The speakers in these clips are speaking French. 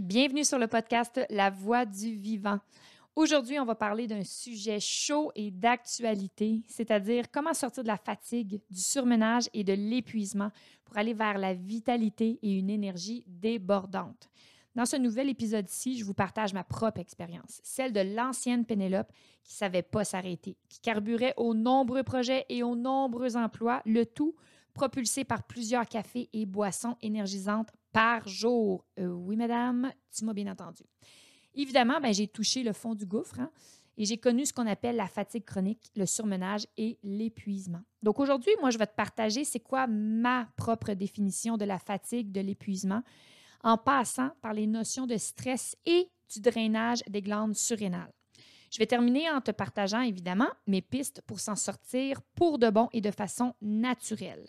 Bienvenue sur le podcast La Voix du Vivant. Aujourd'hui, on va parler d'un sujet chaud et d'actualité, c'est-à-dire comment sortir de la fatigue, du surmenage et de l'épuisement pour aller vers la vitalité et une énergie débordante. Dans ce nouvel épisode-ci, je vous partage ma propre expérience, celle de l'ancienne Pénélope qui savait pas s'arrêter, qui carburait aux nombreux projets et aux nombreux emplois, le tout propulsé par plusieurs cafés et boissons énergisantes par jour. Euh, oui, madame, tu m'as bien entendu. Évidemment, ben, j'ai touché le fond du gouffre hein, et j'ai connu ce qu'on appelle la fatigue chronique, le surmenage et l'épuisement. Donc aujourd'hui, moi, je vais te partager c'est quoi ma propre définition de la fatigue, de l'épuisement, en passant par les notions de stress et du drainage des glandes surrénales. Je vais terminer en te partageant évidemment mes pistes pour s'en sortir pour de bon et de façon naturelle.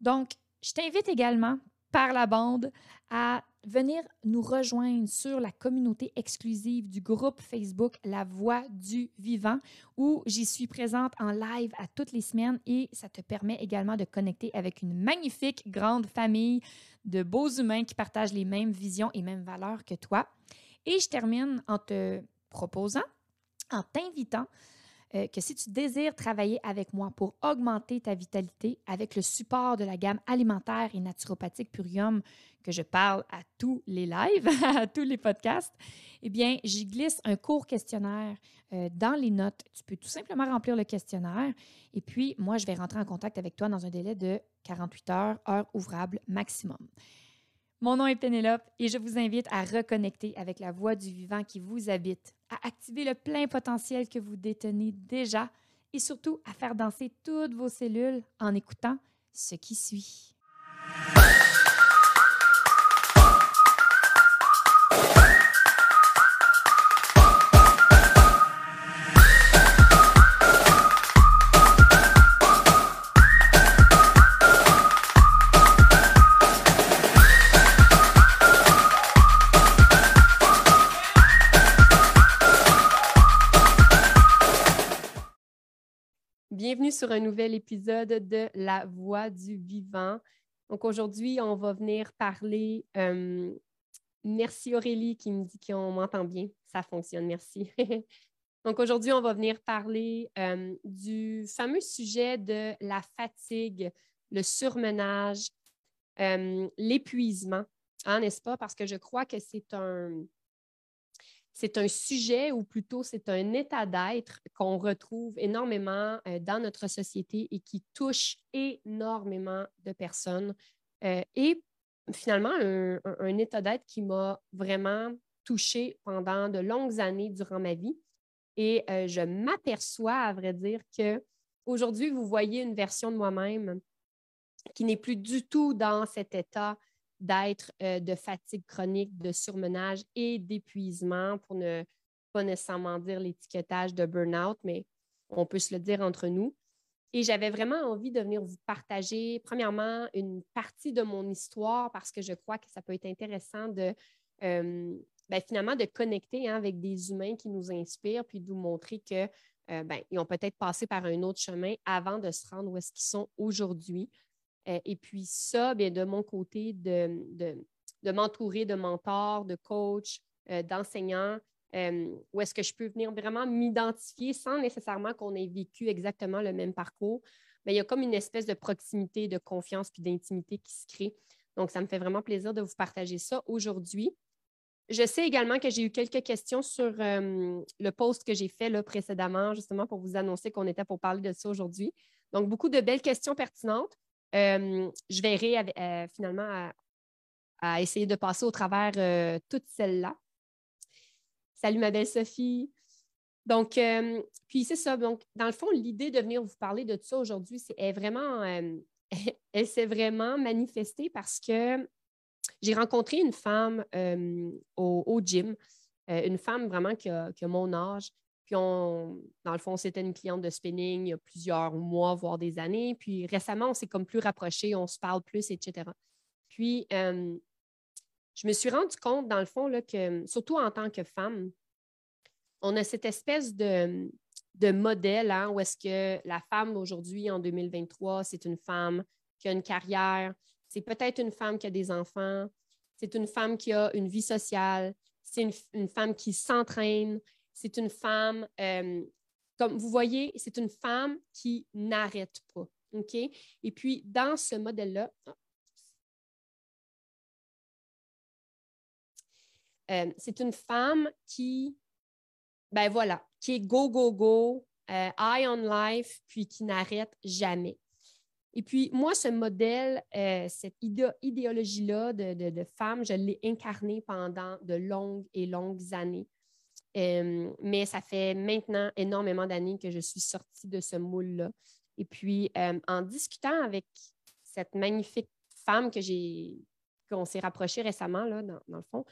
Donc, je t'invite également par la bande à venir nous rejoindre sur la communauté exclusive du groupe Facebook La Voix du Vivant, où j'y suis présente en live à toutes les semaines et ça te permet également de connecter avec une magnifique grande famille de beaux humains qui partagent les mêmes visions et mêmes valeurs que toi. Et je termine en te proposant, en t'invitant euh, que si tu désires travailler avec moi pour augmenter ta vitalité avec le support de la gamme alimentaire et naturopathique Purium que je parle à tous les lives, à tous les podcasts, eh bien, j'y glisse un court questionnaire euh, dans les notes. Tu peux tout simplement remplir le questionnaire et puis moi, je vais rentrer en contact avec toi dans un délai de 48 heures, heure ouvrable maximum. Mon nom est Pénélope et je vous invite à reconnecter avec la voix du vivant qui vous habite, à activer le plein potentiel que vous détenez déjà et surtout à faire danser toutes vos cellules en écoutant ce qui suit. Sur un nouvel épisode de La Voix du Vivant. Donc aujourd'hui, on va venir parler. Euh, merci Aurélie qui me dit qu'on m'entend bien. Ça fonctionne, merci. Donc aujourd'hui, on va venir parler euh, du fameux sujet de la fatigue, le surmenage, euh, l'épuisement, hein, n'est-ce pas? Parce que je crois que c'est un, c'est un sujet ou plutôt c'est un état d'être qu'on retrouve énormément euh, dans notre société et qui touche énormément de personnes. Euh, et finalement, un, état d'être qui m'a vraiment touchée pendant de longues années durant ma vie. Et euh, je m'aperçois, à vrai dire, que aujourd'hui, vous voyez une version de moi-même qui n'est plus du tout dans cet état d'être euh, de fatigue chronique, de surmenage et d'épuisement, pour ne pas nécessairement dire l'étiquetage de burn-out, mais on peut se le dire entre nous. Et j'avais vraiment envie de venir vous partager, premièrement, une partie de mon histoire parce que je crois que ça peut être intéressant de euh, ben, finalement de connecter hein, avec des humains qui nous inspirent, puis de vous montrer qu'ils euh, ben, ont peut-être passé par un autre chemin avant de se rendre où est-ce qu'ils sont aujourd'hui. Euh, et puis ça, bien, de mon côté, de, m'entourer de mentors, de coachs, euh, d'enseignants, euh, où est-ce que je peux venir vraiment m'identifier sans nécessairement qu'on ait vécu exactement le même parcours. Mais il y a comme une espèce de proximité, de confiance puis d'intimité qui se crée. Donc, ça me fait vraiment plaisir de vous partager ça aujourd'hui. Je sais également que j'ai eu quelques questions sur le post que j'ai fait là, précédemment, justement pour vous annoncer qu'on était pour parler de ça aujourd'hui. Donc, beaucoup de belles questions pertinentes. Euh, je verrai euh, finalement à, essayer de passer au travers euh, toutes celles-là. Salut ma belle Sophie. Donc, puis c'est ça. Donc, dans le fond, l'idée de venir vous parler de ça aujourd'hui, c'est vraiment, elle s'est vraiment manifestée parce que j'ai rencontré une femme au, gym, une femme vraiment qui a, mon âge, puis, on, dans le fond, c'était une cliente de spinning il y a plusieurs mois, voire des années. Puis, récemment, on s'est comme plus rapprochés, on se parle plus, etc. Puis, euh, je me suis rendu compte, dans le fond, là, que surtout en tant que femme, on a cette espèce de, de modèle hein, où est-ce que la femme aujourd'hui, en 2023, c'est une femme qui a une carrière, c'est peut-être une femme qui a des enfants, c'est une femme qui a une vie sociale, c'est une, femme qui s'entraîne, c'est une femme, euh, comme vous voyez, c'est une femme qui n'arrête pas. Et puis, dans ce modèle-là, euh, c'est une femme qui, ben voilà, qui est go, go, go, euh, eye on life, puis qui n'arrête jamais. Et puis, moi, ce modèle, euh, cette idéologie-là de, femme, je l'ai incarnée pendant de longues et longues années. Euh, mais ça fait maintenant énormément d'années que je suis sortie de ce moule-là. Et puis, euh, en discutant avec cette magnifique femme que j'ai, qu'on s'est rapproché récemment, là, dans, le fond,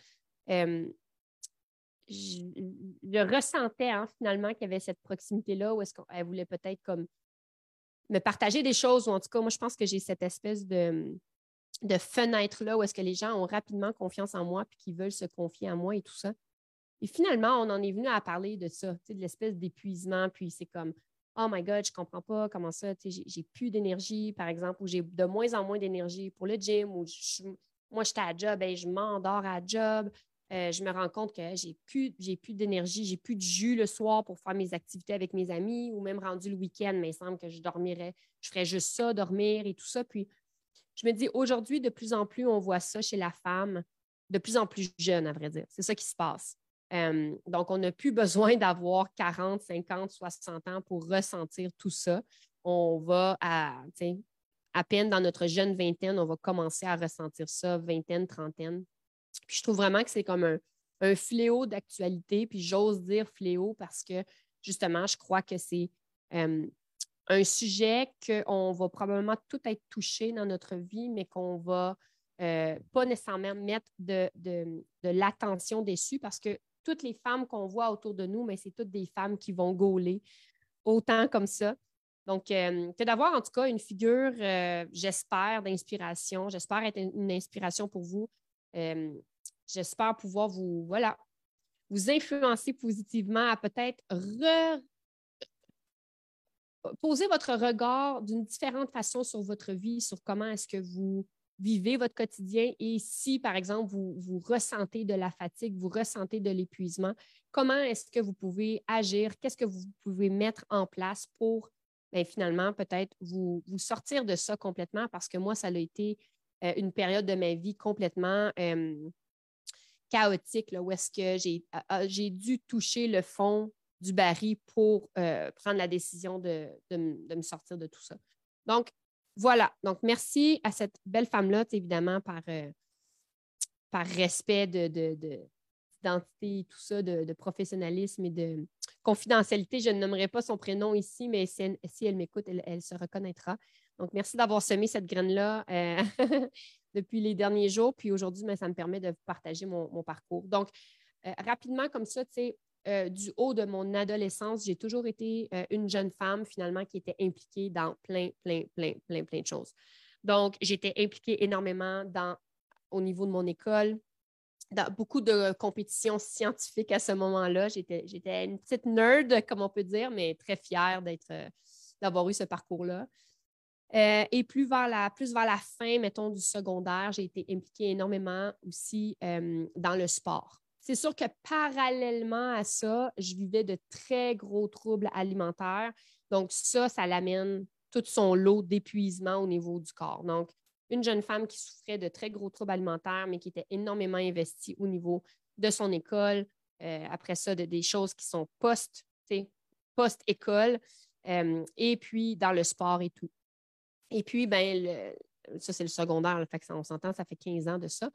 je, ressentais hein, finalement qu'il y avait cette proximité-là où est-ce qu'elle voulait peut-être comme me partager des choses, ou en tout cas, moi, je pense que j'ai cette espèce de, de fenêtre-là où est-ce que les gens ont rapidement confiance en moi puis qu'ils veulent se confier à moi et tout ça. Et finalement, on en est venu à parler de ça, de l'espèce d'épuisement, puis c'est comme Oh my God, je ne comprends pas comment ça, j'ai plus d'énergie, par exemple, ou j'ai de moins en moins d'énergie pour le gym, ou moi, j'étais à job, et ben, je m'endors à job, euh, je me rends compte que j'ai plus, plus d'énergie, j'ai plus de jus le soir pour faire mes activités avec mes amis ou même rendu le week-end, mais il semble que je dormirais, je ferais juste ça, dormir et tout ça. Puis je me dis, aujourd'hui, de plus en plus, on voit ça chez la femme, de plus en plus jeune, à vrai dire. C'est ça qui se passe. Donc, on n'a plus besoin d'avoir 40, 50, 60 ans pour ressentir tout ça. On va à, peine dans notre jeune vingtaine, on va commencer à ressentir ça, vingtaine, trentaine. Puis je trouve vraiment que c'est comme un, fléau d'actualité, puis j'ose dire fléau parce que justement, je crois que c'est un sujet qu'on va probablement tout être touché dans notre vie, mais qu'on va euh, pas nécessairement mettre de, l'attention dessus parce que toutes les femmes qu'on voit autour de nous, mais c'est toutes des femmes qui vont gauler autant comme ça. Donc, euh, que d'avoir en tout cas une figure, j'espère, d'inspiration, j'espère être une inspiration pour vous. J'espère pouvoir vous, voilà, vous influencer positivement à peut-être poser votre regard d'une différente façon sur votre vie, sur comment est-ce que vous vivez votre quotidien et si, par exemple, vous, ressentez de la fatigue, vous ressentez de l'épuisement, comment est-ce que vous pouvez agir, qu'est-ce que vous pouvez mettre en place pour bien, finalement peut-être vous, sortir de ça complètement? Parce que moi, ça a été euh, une période de ma vie complètement chaotique, où est-ce que j'ai dû toucher le fond du baril pour euh, prendre la décision de, me sortir de tout ça. Donc, voilà. Donc, merci à cette belle femme-là, évidemment, par, euh, respect de, d'identité et tout ça, de, professionnalisme et de confidentialité. Je ne nommerai pas son prénom ici, mais si elle, m'écoute, elle, se reconnaîtra. Donc, merci d'avoir semé cette graine-là. Euh, depuis les derniers jours. Puis aujourd'hui, ben, ça me permet de partager mon, parcours. Donc, euh, rapidement, comme ça, tu sais, euh, du haut de mon adolescence, j'ai toujours été euh, une jeune femme finalement qui était impliquée dans plein, plein, plein, plein, plein de choses. Donc, j'étais impliquée énormément au niveau de mon école, dans beaucoup de compétitions scientifiques à ce moment-là. J'étais, une petite nerd, comme on peut dire, mais très fière d'être, d'avoir eu ce parcours-là. Euh, et plus vers, la, plus vers la fin, mettons, du secondaire, j'ai été impliquée énormément aussi euh, dans le sport. C'est sûr que parallèlement à ça, je vivais de très gros troubles alimentaires. Donc, ça, ça l'amène tout son lot d'épuisement au niveau du corps. Donc, une jeune femme qui souffrait de très gros troubles alimentaires, mais qui était énormément investie au niveau de son école. Euh, après ça, de, des choses qui sont post, post-école, et puis dans le sport et tout. Et puis, ben, ça, c'est le secondaire, on s'entend, ça fait 15 ans de ça.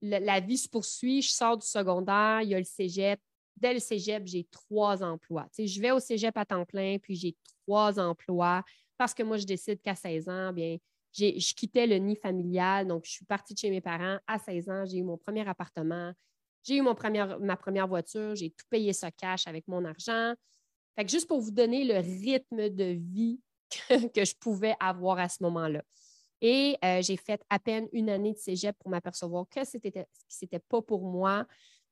La vie se poursuit, je sors du secondaire, il y a le cégep. Dès le cégep, j'ai trois emplois. je vais au cégep à temps plein, puis j'ai trois emplois parce que moi, je décide qu'à 16 ans, bien, je quittais le nid familial. Donc, je suis partie de chez mes parents. À 16 ans, j'ai eu mon premier appartement. J'ai eu ma première voiture. J'ai tout payé ça cash avec mon argent. Fait que juste pour vous donner le rythme de vie que, je pouvais avoir à ce moment-là. Et euh, j'ai fait à peine une année de cégep pour m'apercevoir que ce n'était pas pour moi.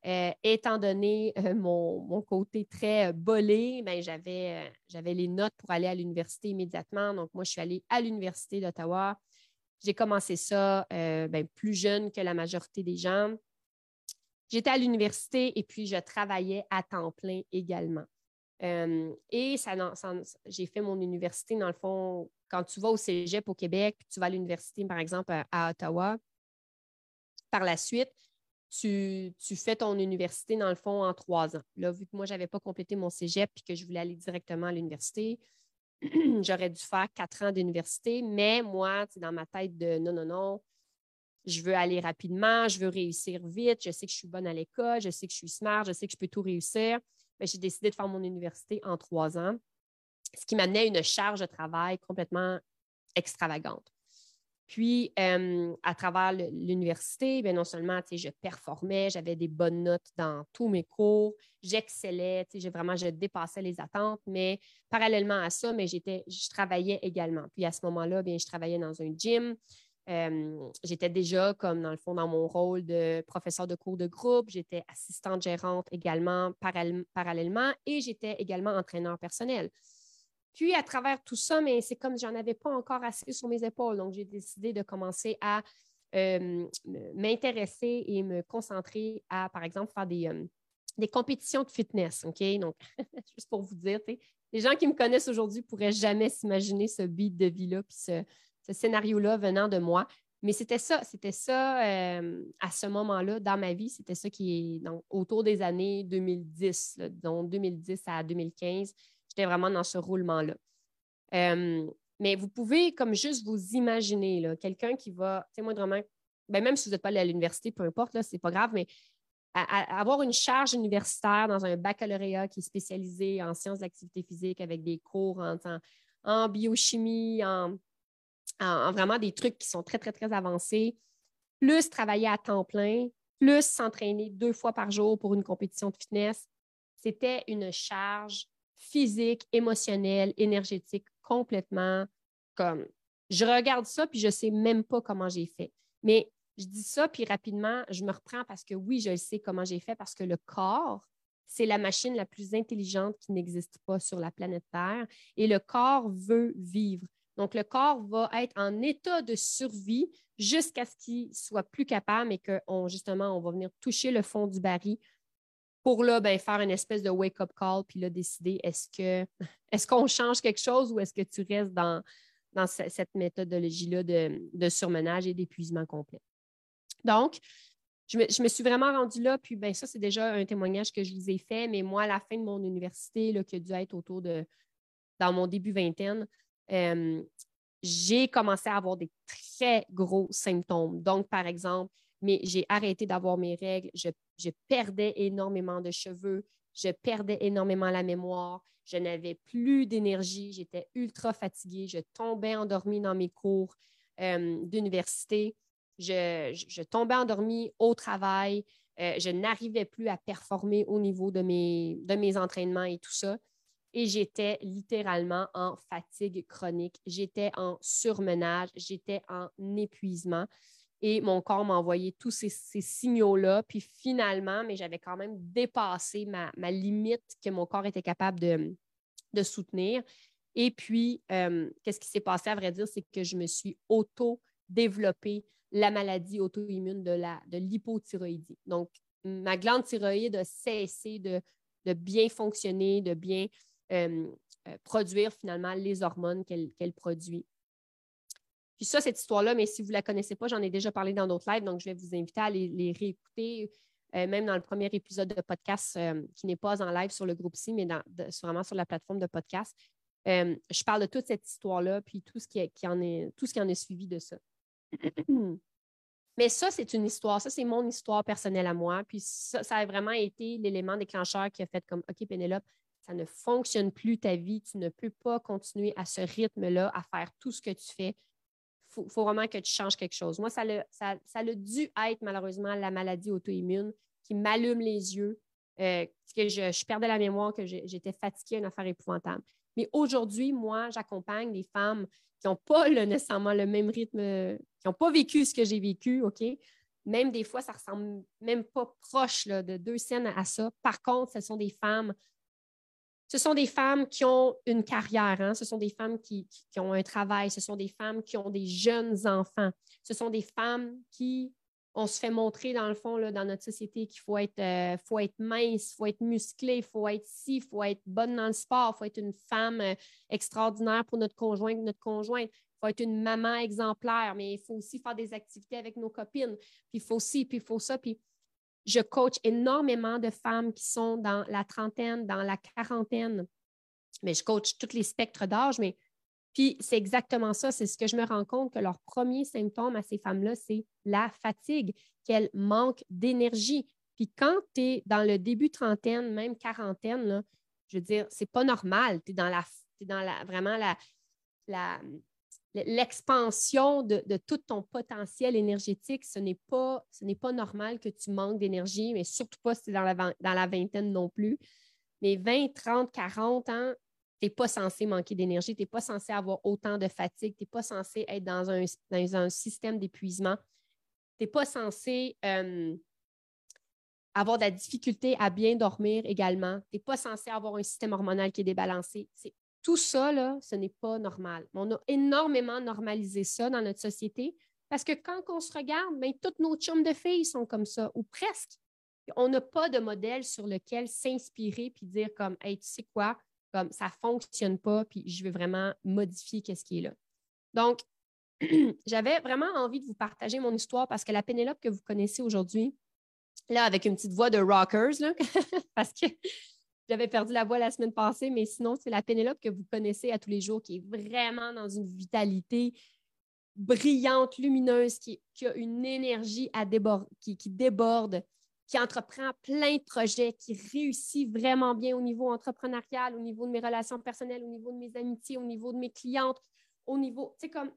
Euh, étant donné euh, mon, côté très bolé, ben, j'avais les notes pour aller à l'université immédiatement. Donc, moi, je suis allée à l'Université d'Ottawa. J'ai commencé ça ben, plus jeune que la majorité des gens. J'étais à l'université et puis je travaillais à temps plein également. Et ça, j'ai fait mon université, dans le fond, quand tu vas au cégep au Québec, tu vas à l'université, par exemple, à, Ottawa. Par la suite, tu, fais ton université, dans le fond, en trois ans. Là, vu que moi, je n'avais pas complété mon cégep et que je voulais aller directement à l'université, j'aurais dû faire quatre ans d'université, mais moi, dans ma tête de non, non, non, je veux aller rapidement, je veux réussir vite, je sais que je suis bonne à l'école, je sais que je suis smart, je sais que je peux tout réussir. Mais j'ai décidé de faire mon université en trois ans, ce qui m'amenait une charge de travail complètement extravagante. Puis, euh, à travers l'université, non seulement je performais, j'avais des bonnes notes dans tous mes cours, j'excellais, vraiment, je dépassais les attentes, mais parallèlement à ça, mais j'étais, je travaillais également. Puis à ce moment-là, bien, je travaillais dans un gym. Euh, j'étais déjà, comme dans le fond, dans mon rôle de professeur de cours de groupe, j'étais assistante gérante également parallèlement et j'étais également entraîneur personnel. Puis, à travers tout ça, mais c'est comme j'en avais pas encore assez sur mes épaules. Donc, j'ai décidé de commencer à euh, m'intéresser et me concentrer à, par exemple, faire des, euh, des compétitions de fitness. OK? Donc, juste pour vous dire, les gens qui me connaissent aujourd'hui pourraient jamais s'imaginer ce beat de vie-là, puis ce, scénario-là venant de moi. Mais c'était ça, c'était ça euh, à ce moment-là dans ma vie, c'était ça qui est donc, autour des années 2010, donc 2010 à 2015 J'étais vraiment dans ce roulement-là. Euh, mais vous pouvez comme juste vous imaginer quelqu'un qui va, vraiment, ben, même si vous n'êtes pas allé à l'université, peu importe, ce n'est pas grave, mais avoir une charge universitaire dans un baccalauréat qui est spécialisé en sciences d'activité physique avec des cours en, biochimie, en, en, vraiment des trucs qui sont très, très, très avancés, plus travailler à temps plein, plus s'entraîner deux fois par jour pour une compétition de fitness, c'était une charge physique, émotionnel, énergétique, complètement comme je regarde ça puis je ne sais même pas comment j'ai fait. Mais je dis ça puis rapidement, je me reprends parce que oui, je sais comment j'ai fait parce que le corps, c'est la machine la plus intelligente qui n'existe pas sur la planète Terre et le corps veut vivre. Donc, le corps va être en état de survie jusqu'à ce qu'il soit plus capable et que justement, on va venir toucher le fond du baril pour là, ben, faire une espèce de wake-up call, puis là, décider est-ce que est-ce qu'on change quelque chose ou est-ce que tu restes dans, dans cette méthodologie-là de, surmenage et d'épuisement complet? Donc, je me, suis vraiment rendue là, puis ben, ça, c'est déjà un témoignage que je vous ai fait, mais moi, à la fin de mon université, là, qui a dû être autour de dans mon début vingtaine, euh, j'ai commencé à avoir des très gros symptômes. Donc, par exemple, mais j'ai arrêté d'avoir mes règles, je, perdais énormément de cheveux, je perdais énormément la mémoire, je n'avais plus d'énergie, j'étais ultra fatiguée, je tombais endormie dans mes cours euh, d'université, je, tombais endormie au travail, euh, je n'arrivais plus à performer au niveau de mes, de mes entraînements et tout ça. Et j'étais littéralement en fatigue chronique, j'étais en surmenage, j'étais en épuisement. Et mon corps m'a envoyé tous ces, signaux-là. Puis finalement, mais j'avais quand même dépassé ma, limite que mon corps était capable de, soutenir. Et puis, euh, qu'est-ce qui s'est passé, à vrai dire, c'est que je me suis auto-développée la maladie auto-immune de, de l'hypothyroïdie. Donc, ma glande thyroïde a cessé de, bien fonctionner, de bien euh, euh, produire finalement les hormones qu'elle produit. Puis ça, cette histoire-là, mais si vous ne la connaissez pas, j'en ai déjà parlé dans d'autres lives, donc je vais vous inviter à les, réécouter, euh, même dans le premier épisode de podcast euh, qui n'est pas en live sur le groupe C, mais dans, vraiment sur la plateforme de podcast. Euh, je parle de toute cette histoire-là, puis tout ce qui, en est, tout ce qui en est suivi de ça. Mais ça, c'est une histoire. Ça, c'est mon histoire personnelle à moi. Puis ça, ça a vraiment été l'élément déclencheur qui a fait comme OK, Pénélope, ça ne fonctionne plus ta vie. Tu ne peux pas continuer à ce rythme-là, à faire tout ce que tu fais faut, faut vraiment que tu changes quelque chose. Moi, ça a, ça, ça dû être malheureusement la maladie auto-immune qui m'allume les yeux, euh, que je, perdais la mémoire, que j'étais fatiguée, une affaire épouvantable. Mais aujourd'hui, moi, j'accompagne des femmes qui n'ont pas nécessairement le même rythme, qui n'ont pas vécu ce que j'ai vécu, OK? Même des fois, ça ressemble même pas proche de deux scènes à ça. Par contre, ce sont des femmes ce sont des femmes qui ont une carrière, hein. ce sont des femmes qui, ont un travail, ce sont des femmes qui ont des jeunes enfants, ce sont des femmes qui, on se fait montrer dans le fond, là, dans notre société, qu'il faut être, euh, faut être mince, il faut être musclé, il faut être ci, il faut être bonne dans le sport, il faut être une femme euh, extraordinaire pour notre conjoint, notre conjointe, faut être une maman exemplaire, mais il faut aussi faire des activités avec nos copines, puis il faut ci, puis il faut ça, puis je coach énormément de femmes qui sont dans la trentaine, dans la quarantaine, mais je coach tous les spectres d'âge, mais puis c'est exactement ça, c'est ce que je me rends compte que leur premier symptôme à ces femmes-là, c'est la fatigue, qu'elles manquent d'énergie. Puis quand tu es dans le début trentaine, même quarantaine, je veux dire, c'est pas normal. Tu es dans la, dans la vraiment la, l'expansion de, tout ton potentiel énergétique, ce n'est pas, normal que tu manques d'énergie, mais surtout pas si tu es dans la, vingtaine non plus. Mais 20, 30, 40 ans, tu n'es pas censé manquer d'énergie, tu n'es pas censé avoir autant de fatigue, tu n'es pas censé être dans un, système d'épuisement, tu n'es pas censé euh, avoir de la difficulté à bien dormir également, tu n'es pas censé avoir un système hormonal qui est débalancé. Tout ça, là, ce n'est pas normal. On a énormément normalisé ça dans notre société parce que quand on se regarde, bien, toutes nos chums de filles sont comme ça, ou presque. On n'a pas de modèle sur lequel s'inspirer puis dire comme, hey, tu sais quoi, comme ça ne fonctionne pas, puis je vais vraiment modifier ce qui est là. Donc, j'avais vraiment envie de vous partager mon histoire parce que la Pénélope que vous connaissez aujourd'hui, là, avec une petite voix de rockers, là, parce que j'avais perdu la voix la semaine passée, mais sinon, c'est la Pénélope que vous connaissez à tous les jours, qui est vraiment dans une vitalité brillante, lumineuse, qui, a une énergie à qui, déborde, qui entreprend plein de projets, qui réussit vraiment bien au niveau entrepreneurial, au niveau de mes relations personnelles, au niveau de mes amitiés, au niveau de mes clientes, au niveau, tu sais, comme.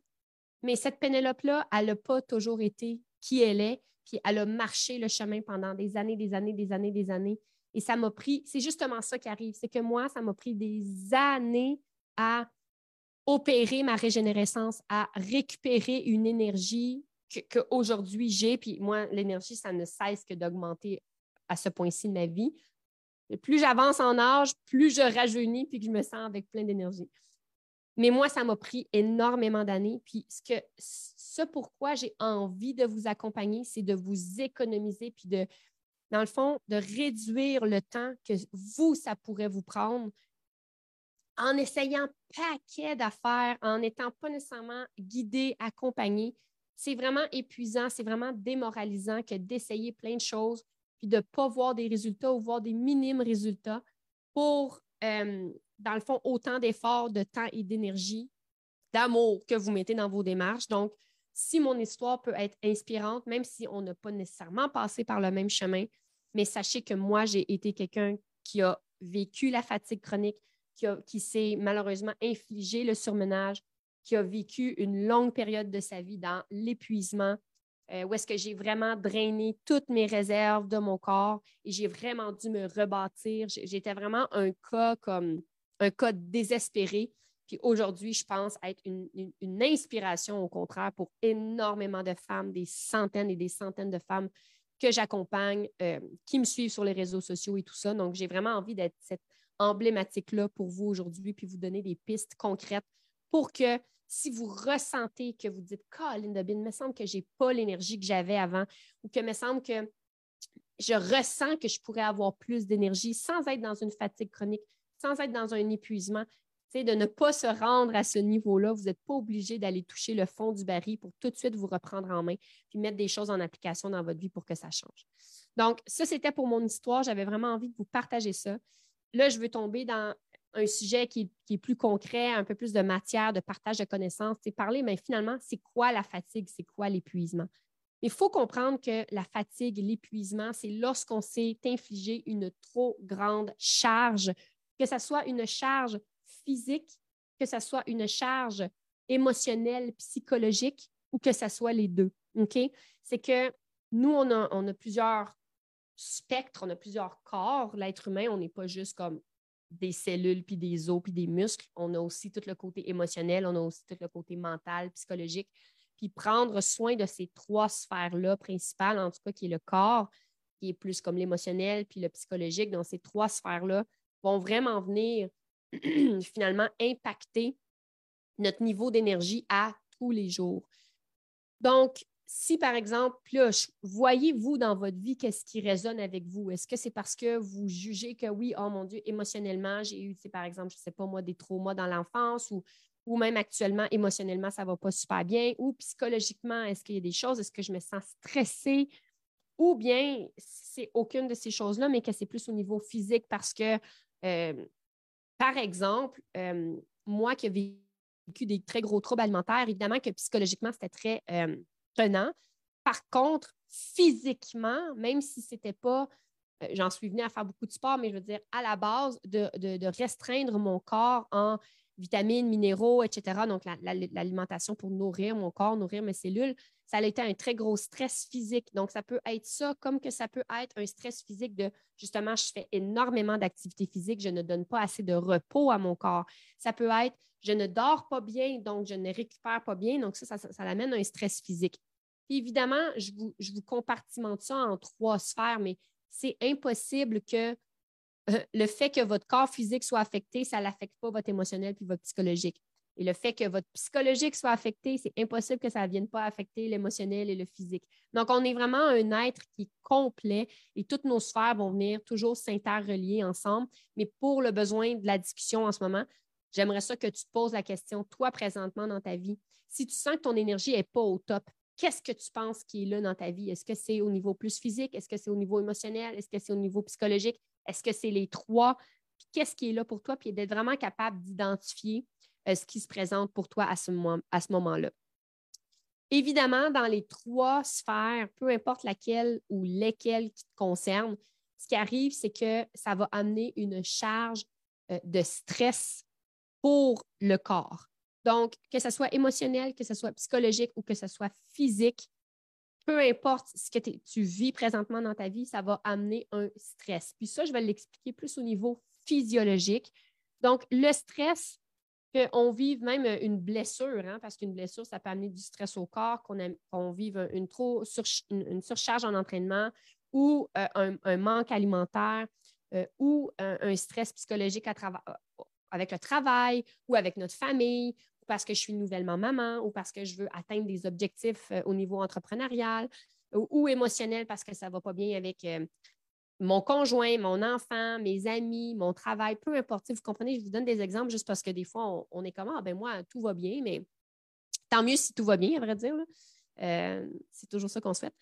Mais cette Pénélope-là, elle n'a pas toujours été qui elle est, puis elle a marché le chemin pendant des années, des années, des années, des années. Et ça m'a pris, c'est justement ça qui arrive, c'est que moi, ça m'a pris des années à opérer ma régénérescence, à récupérer une énergie qu'aujourd'hui j'ai. Puis moi, l'énergie, ça ne cesse que d'augmenter à ce point-ci de ma vie. plus j'avance en âge, plus je rajeunis puis que je me sens avec plein d'énergie. Mais moi, ça m'a pris énormément d'années. Puis ce, que, ce pourquoi j'ai envie de vous accompagner, c'est de vous économiser puis de, dans le fond, de réduire le temps que vous, ça pourrait vous prendre en essayant paquet d'affaires, en n'étant pas nécessairement guidé, accompagné. C'est vraiment épuisant, c'est vraiment démoralisant que d'essayer plein de choses, puis de ne pas voir des résultats ou voir des minimes résultats pour, euh, dans le fond, autant d'efforts, de temps et d'énergie, d'amour que vous mettez dans vos démarches. Donc, si mon histoire peut être inspirante, même si on n'a pas nécessairement passé par le même chemin, mais sachez que moi, j'ai été quelqu'un qui a vécu la fatigue chronique, qui, s'est malheureusement infligé le surmenage, qui a vécu une longue période de sa vie dans l'épuisement, euh, où est-ce que j'ai vraiment drainé toutes mes réserves de mon corps et j'ai vraiment dû me rebâtir. J'étais vraiment un cas comme un cas désespéré puis aujourd'hui, je pense être une, inspiration, au contraire, pour énormément de femmes, des centaines et des centaines de femmes que j'accompagne, euh, qui me suivent sur les réseaux sociaux et tout ça. Donc, j'ai vraiment envie d'être cette emblématique-là pour vous aujourd'hui, puis vous donner des pistes concrètes pour que si vous ressentez que vous dites, Colin Dobin, il me semble que je n'ai pas l'énergie que j'avais avant, ou que me semble que je ressens que je pourrais avoir plus d'énergie sans être dans une fatigue chronique, sans être dans un épuisement, de ne pas se rendre à ce niveau-là. Vous n'êtes pas obligé d'aller toucher le fond du baril pour tout de suite vous reprendre en main puis mettre des choses en application dans votre vie pour que ça change. Donc, ça, c'était pour mon histoire. J'avais vraiment envie de vous partager ça. Là, je veux tomber dans un sujet qui, est plus concret, un peu plus de matière, de partage de connaissances. C'est parler, mais finalement, c'est quoi la fatigue? C'est quoi l'épuisement? Il faut comprendre que la fatigue, l'épuisement, c'est lorsqu'on s'est infligé une trop grande charge, que ce soit une charge physique, que ce soit une charge émotionnelle, psychologique ou que ce soit les deux. C'est que nous, on a, on a plusieurs spectres, on a plusieurs corps. L'être humain, on n'est pas juste comme des cellules, puis des os, puis des muscles. On a aussi tout le côté émotionnel, on a aussi tout le côté mental, psychologique. Puis prendre soin de ces trois sphères-là principales, en tout cas, qui est le corps, qui est plus comme l'émotionnel, puis le psychologique, dans ces trois sphères-là, vont vraiment venir finalement impacter notre niveau d'énergie à tous les jours. Donc, si par exemple, voyez-vous dans votre vie qu'est-ce qui résonne avec vous? Est-ce que c'est parce que vous jugez que oui, oh mon Dieu, émotionnellement, j'ai eu, par exemple, je ne sais pas moi, des traumas dans l'enfance ou, ou même actuellement, émotionnellement, ça ne va pas super bien ou psychologiquement, est-ce qu'il y a des choses? Est-ce que je me sens stressée? Ou bien, c'est aucune de ces choses-là, mais que c'est plus au niveau physique parce que, euh, par exemple, euh, moi qui ai vécu des très gros troubles alimentaires, évidemment que psychologiquement, c'était très euh. Par contre, physiquement, même si ce n'était pas, j'en suis venue à faire beaucoup de sport, mais je veux dire, à la base, de restreindre mon corps en vitamines, minéraux, etc. Donc, l'alimentation pour nourrir mon corps, nourrir mes cellules, ça a été un très gros stress physique. Donc, ça peut être ça, comme que ça peut être un stress physique de justement, je fais énormément d'activité physique, je ne donne pas assez de repos à mon corps. Ça peut être, je ne dors pas bien, donc je ne récupère pas bien. Donc, ça, ça, ça, amène un stress physique. évidemment, je vous, je vous compartimente ça en trois sphères, mais c'est impossible que le fait que votre corps physique soit affecté, ça n'affecte pas votre émotionnel puis votre psychologique. Et le fait que votre psychologique soit affecté, c'est impossible que ça ne vienne pas affecter l'émotionnel et le physique. Donc, on est vraiment un être qui est complet et toutes nos sphères vont venir toujours s'interrelier ensemble. Mais pour le besoin de la discussion en ce moment, j'aimerais ça que tu te poses la question, toi, présentement dans ta vie, si tu sens que ton énergie n'est pas au top, qu'est-ce que tu penses qui est là dans ta vie? Est-ce que c'est au niveau plus physique? Est-ce que c'est au niveau émotionnel? Est-ce que c'est au niveau psychologique? Est-ce que c'est les trois? qu'est-ce qui est là pour toi? Puis d'être vraiment capable d'identifier euh, ce qui se présente pour toi à ce, moment-là. Évidemment, dans les trois sphères, peu importe laquelle ou lesquelles qui te concernent, ce qui arrive, c'est que ça va amener une charge euh, de stress pour le corps. Donc, que ce soit émotionnel, que ce soit psychologique ou que ce soit physique, peu importe ce que tu vis présentement dans ta vie, ça va amener un stress. Puis ça, je vais l'expliquer plus au niveau physiologique. Donc, le stress, qu'on vive même une blessure, hein, parce qu'une blessure, ça peut amener du stress au corps, qu'on vive une, trop une, surcharge en entraînement ou euh, un, manque alimentaire euh, ou un, stress psychologique avec le travail ou avec notre famille parce que je suis nouvellement maman ou parce que je veux atteindre des objectifs euh, au niveau entrepreneurial ou, émotionnel parce que ça ne va pas bien avec euh, mon conjoint, mon enfant, mes amis, mon travail, peu importe. Vous comprenez, je vous donne des exemples juste parce que des fois, on, est comme, ah ben moi, tout va bien, mais tant mieux si tout va bien, à vrai dire. Euh, c'est toujours ça qu'on souhaite.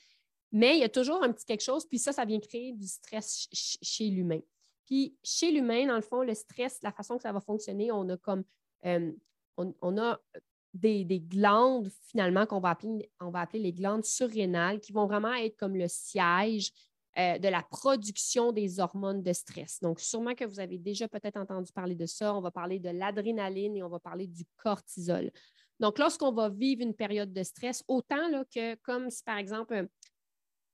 Mais il y a toujours un petit quelque chose, puis ça, ça vient créer du stress chez l'humain. Puis chez l'humain, dans le fond, le stress, la façon que ça va fonctionner, on a comme on, a des, glandes, finalement, qu'on va appeler, va appeler les glandes surrénales, qui vont vraiment être comme le siège euh, de la production des hormones de stress. Donc, sûrement que vous avez déjà peut-être entendu parler de ça. On va parler de l'adrénaline et on va parler du cortisol. Donc, lorsqu'on va vivre une période de stress, autant que comme si, par exemple,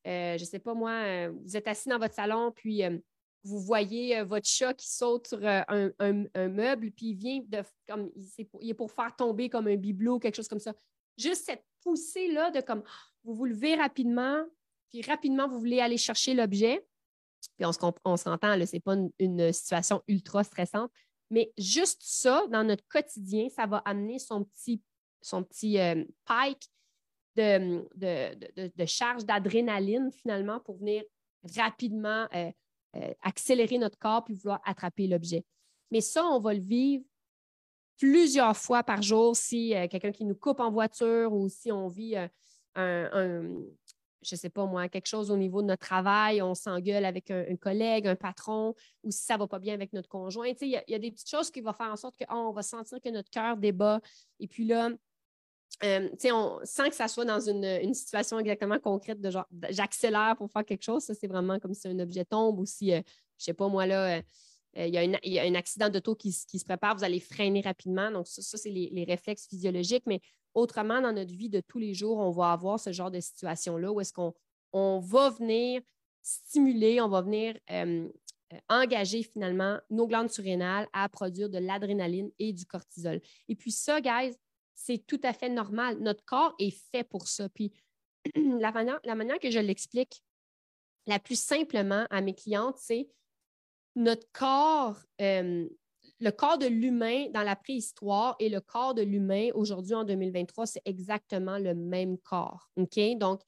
euh, je ne sais pas moi, euh, vous êtes assis dans votre salon, puis vous voyez euh, votre chat qui saute sur euh, un, meuble, puis il vient de comme il est, pour, faire tomber comme un bibelot, quelque chose comme ça. Juste cette poussée-là de comme vous vous levez rapidement, puis rapidement, vous voulez aller chercher l'objet. Puis on, s'entend, ce n'est pas une, situation ultra stressante, mais juste ça, dans notre quotidien, ça va amener son petit, son petit euh, pike de, de, charge d'adrénaline finalement pour venir rapidement accélérer notre corps puis vouloir attraper l'objet. Mais ça, on va le vivre plusieurs fois par jour si euh, quelqu'un qui nous coupe en voiture ou si on vit euh, un, je ne sais pas moi, quelque chose au niveau de notre travail, on s'engueule avec un, collègue, un patron, ou si ça ne va pas bien avec notre conjoint. Il y, y, a des petites choses qui vont faire en sorte qu'on va sentir que notre cœur débat. Et puis là, euh, on, sans que ça soit dans une, situation exactement concrète de genre j'accélère pour faire quelque chose, ça c'est vraiment comme si un objet tombe ou si, euh, je ne sais pas moi là, euh, il y, a un accident d'auto qui, qui, se prépare, vous allez freiner rapidement. Donc, ça, c'est les, réflexes physiologiques. Mais autrement, dans notre vie de tous les jours, on va avoir ce genre de situation-là où est-ce qu'on on va venir stimuler, on va venir engager finalement nos glandes surrénales à produire de l'adrénaline et du cortisol. Et puis ça, guys, c'est tout à fait normal. Notre corps est fait pour ça. Puis la manière, la manière que je l'explique la plus simplement à mes clientes, c'est notre corps, euh, le corps de l'humain dans la préhistoire et le corps de l'humain aujourd'hui en 2023, c'est exactement le même corps. OK? Donc,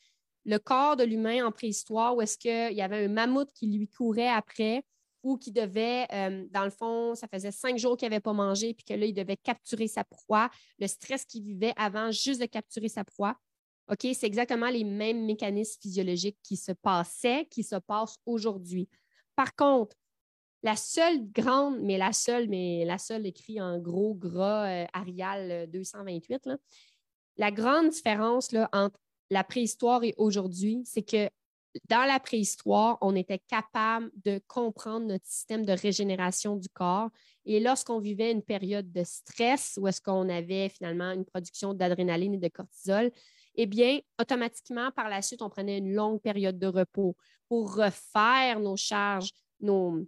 le corps de l'humain en préhistoire, où est-ce qu'il y avait un mammouth qui lui courait après ou qui devait, euh, dans le fond, ça faisait cinq jours qu'il n'avait pas mangé, puis que là, il devait capturer sa proie, le stress qu'il vivait avant juste de capturer sa proie. OK, c'est exactement les mêmes mécanismes physiologiques qui se passaient, qui se passent aujourd'hui. Par contre, la seule grande, mais la seule, mais la seule écrit en gros gras euh, Arial 228, euh, la grande différence là, entre la préhistoire et aujourd'hui, c'est que dans la préhistoire, on était capable de comprendre notre système de régénération du corps. Et lorsqu'on vivait une période de stress où est-ce qu'on avait finalement une production d'adrénaline et de cortisol, eh bien, automatiquement, par la suite, on prenait une longue période de repos pour refaire nos charges, nos,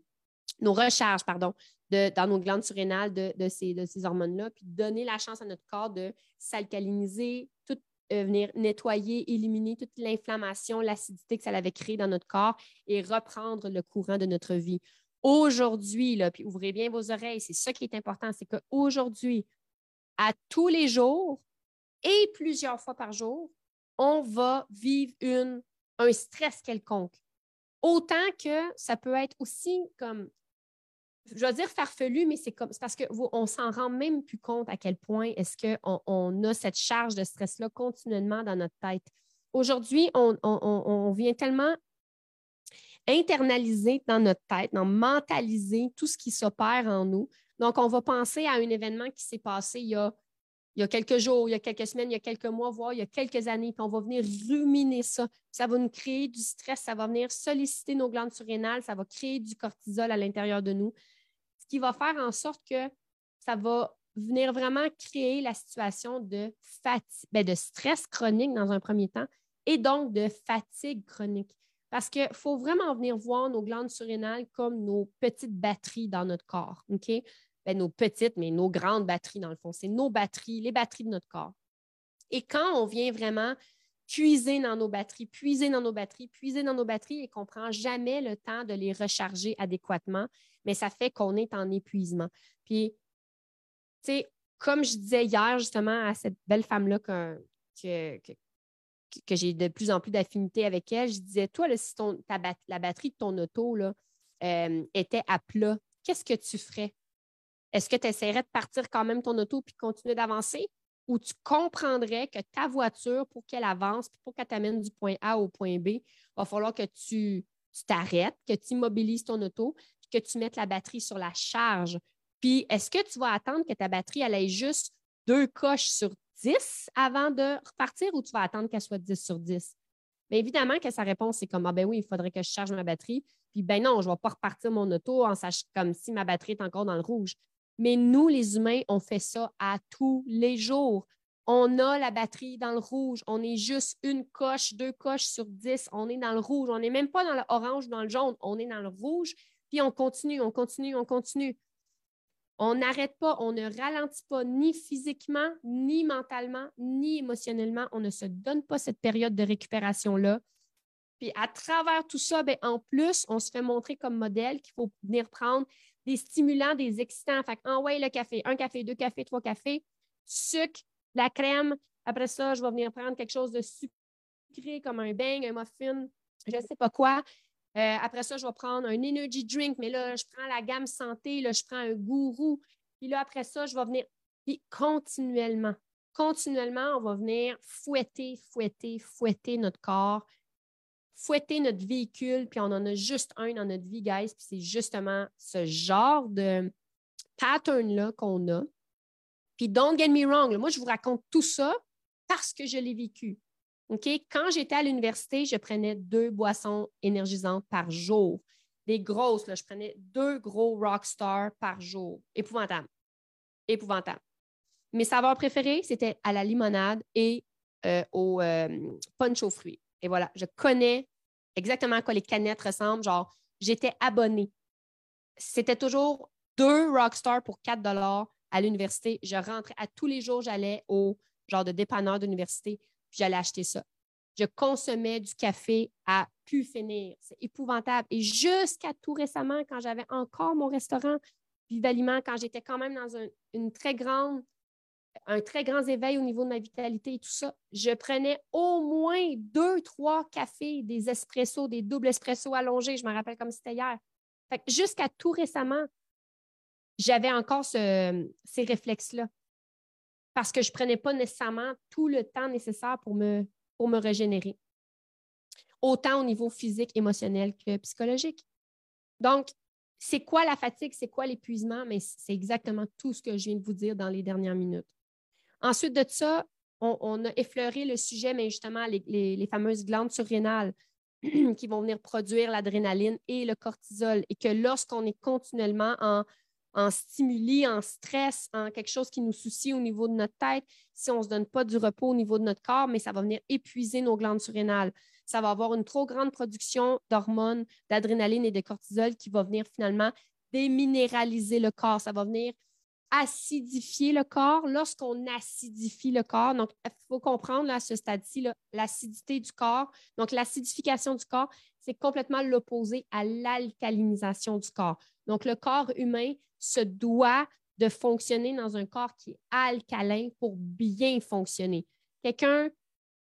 recharges, pardon, dans nos glandes surrénales de, ces, de ces hormones-là, puis donner la chance à notre corps de s'alcaliniser, tout euh, venir nettoyer, éliminer toute l'inflammation, l'acidité que ça avait créée dans notre corps et reprendre le courant de notre vie. Aujourd'hui, puis ouvrez bien vos oreilles, c'est ça qui est important, c'est qu'aujourd'hui, à tous les jours et plusieurs fois par jour, on va vivre un stress quelconque. Autant que ça peut être aussi comme je vais dire farfelu, mais c'est comme parce qu'on ne s'en rend même plus compte à quel point est-ce qu'on on a cette charge de stress-là continuellement dans notre tête. Aujourd'hui, on, vient tellement internaliser dans notre tête, dans mentaliser tout ce qui s'opère en nous. Donc, on va penser à un événement qui s'est passé il y, a, il y a quelques jours, il y a quelques semaines, il y a quelques mois, voire il y a quelques années, puis on va venir ruminer ça. Ça va nous créer du stress, ça va venir solliciter nos glandes surrénales, ça va créer du cortisol à l'intérieur de nous qui va faire en sorte que ça va venir vraiment créer la situation de, fatigue, ben, de stress chronique dans un premier temps et donc de fatigue chronique. Parce qu'il faut vraiment venir voir nos glandes surrénales comme nos petites batteries dans notre corps. Ben, nos petites, mais nos grandes batteries, dans le fond. C'est nos batteries, les batteries de notre corps. Et quand on vient vraiment puiser dans nos batteries, puiser dans nos batteries, puiser dans nos batteries et qu'on ne prend jamais le temps de les recharger adéquatement, mais ça fait qu'on est en épuisement. Puis, tu sais, comme je disais hier justement à cette belle femme-là que, que, j'ai de plus en plus d'affinité avec elle, je disais, toi, si ton, la batterie de ton auto là, euh, était à plat, qu'est-ce que tu ferais? Est-ce que tu essaierais de partir quand même ton auto puis continuer d'avancer? Où tu comprendrais que ta voiture, pour qu'elle avance, pour qu'elle t'amène du point A au point B, il va falloir que tu t'arrêtes, que tu immobilises ton auto, que tu mettes la batterie sur la charge. Puis, est-ce que tu vas attendre que ta batterie elle ait juste deux coches sur 10 avant de repartir ou tu vas attendre qu'elle soit 10 sur 10? Bien évidemment que sa réponse, c'est comme Ah ben oui, il faudrait que je charge ma batterie. Puis ben non, je ne vais pas repartir mon auto en sachant comme si ma batterie est encore dans le rouge. Mais nous, les humains, on fait ça à tous les jours. On a la batterie dans le rouge. On est juste une coche, deux coches sur dix. On est dans le rouge. On n'est même pas dans l'orange ou dans le jaune. On est dans le rouge. Puis on continue, on continue, on continue. On n'arrête pas, on ne ralentit pas ni physiquement, ni mentalement, ni émotionnellement. On ne se donne pas cette période de récupération-là. Puis à travers tout ça, bien, en plus, on se fait montrer comme modèle qu'il faut venir prendre des stimulants, des excitants. Fait en ouais, le café, un café, deux cafés, trois cafés, sucre, la crème. Après ça, je vais venir prendre quelque chose de sucré comme un bang, un muffin, je ne sais pas quoi. Euh, après ça, je vais prendre un energy drink, mais là, je prends la gamme santé, là, je prends un gourou. Puis là, après ça, je vais venir. Puis continuellement, continuellement, on va venir fouetter, fouetter, fouetter notre corps fouetter notre véhicule, puis on en a juste un dans notre vie, guys, puis c'est justement ce genre de pattern-là qu'on a. Puis don't get me wrong, moi, je vous raconte tout ça parce que je l'ai vécu. Quand j'étais à l'université, je prenais deux boissons énergisantes par jour. Des grosses, je prenais deux gros Rockstar par jour. Épouvantable. Épouvantable. Mes saveurs préférées, c'était à la limonade et euh, au euh, punch aux fruits. Et voilà, je connais exactement à quoi les canettes ressemblent. Genre, j'étais abonnée. C'était toujours deux Rockstar pour 4 à l'université. Je rentrais à tous les jours, j'allais au genre de dépanneur d'université, puis j'allais acheter ça. je consommais du café à pu finir. C'est épouvantable. Et jusqu'à tout récemment, quand j'avais encore mon restaurant Vivaliment, quand j'étais quand même dans un, une très grande, un très grand éveil au niveau de ma vitalité et tout ça, je prenais au moins deux, trois cafés, des espressos, des doubles espressos allongés. Je me rappelle comme c'était hier. jusqu'à tout récemment, j'avais encore ces réflexes-là parce que je ne prenais pas nécessairement tout le temps nécessaire pour me, pour me régénérer, autant au niveau physique, émotionnel que psychologique. Donc, c'est quoi la fatigue, c'est quoi l'épuisement, mais c'est exactement tout ce que je viens de vous dire dans les dernières minutes. Ensuite de ça, on, a effleuré le sujet, mais justement, les, fameuses glandes surrénales qui vont venir produire l'adrénaline et le cortisol, et que lorsqu'on est continuellement en en stimuli, en stress, en quelque chose qui nous soucie au niveau de notre tête, si on ne se donne pas du repos au niveau de notre corps, mais ça va venir épuiser nos glandes surrénales. Ça va avoir une trop grande production d'hormones, d'adrénaline et de cortisol qui va venir finalement déminéraliser le corps. Ça va venir acidifier le corps. Lorsqu'on acidifie le corps, donc il faut comprendre à ce stade-ci l'acidité du corps. Donc l'acidification du corps, c'est complètement l'opposé à l'alcalinisation du corps. Donc le corps humain se doit de fonctionner dans un corps qui est alcalin pour bien fonctionner. Quelqu'un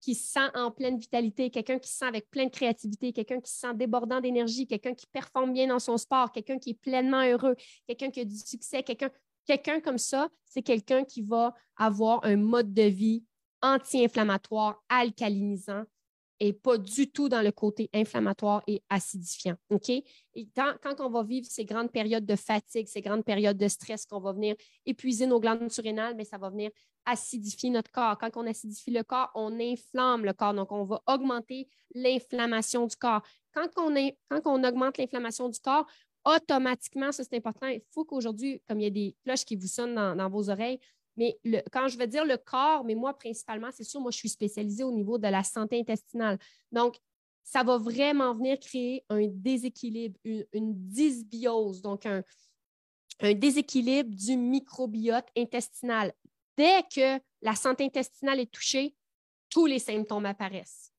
qui se sent en pleine vitalité, quelqu'un qui se sent avec pleine créativité, quelqu'un qui se sent débordant d'énergie, quelqu'un qui performe bien dans son sport, quelqu'un qui est pleinement heureux, quelqu'un qui a du succès, quelqu'un quelqu'un comme ça, c'est quelqu'un qui va avoir un mode de vie anti-inflammatoire, alcalinisant, et pas du tout dans le côté inflammatoire et acidifiant. OK? Et quand, on va vivre ces grandes périodes de fatigue, ces grandes périodes de stress, qu'on va venir épuiser nos glandes surrénales, mais ça va venir acidifier notre corps. Quand on acidifie le corps, on inflamme le corps. Donc, on va augmenter l'inflammation du corps. Quand on, quand on augmente l'inflammation du corps, automatiquement, ça c'est important, il faut qu'aujourd'hui, comme il y a des cloches qui vous sonnent dans vos oreilles, mais quand je veux dire le corps, mais moi principalement, c'est sûr, moi je suis spécialisée au niveau de la santé intestinale. Donc, ça va vraiment venir créer un déséquilibre, une, dysbiose, donc un, déséquilibre du microbiote intestinal. Dès que la santé intestinale est touchée, tous les symptômes apparaissent.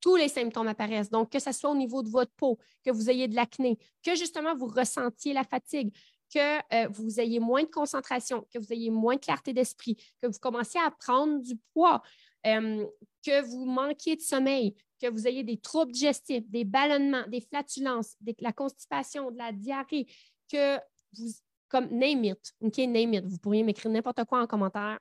Tous les symptômes apparaissent. Donc, que ce soit au niveau de votre peau, que vous ayez de l'acné, que justement vous ressentiez la fatigue, que euh, vous ayez moins de concentration, que vous ayez moins de clarté d'esprit, que vous commenciez à prendre du poids, euh, que vous manquiez de sommeil, que vous ayez des troubles digestifs, des ballonnements, des flatulences, la constipation, de la diarrhée, que vous, comme name it, OK, name it, vous pourriez m'écrire n'importe quoi en commentaire,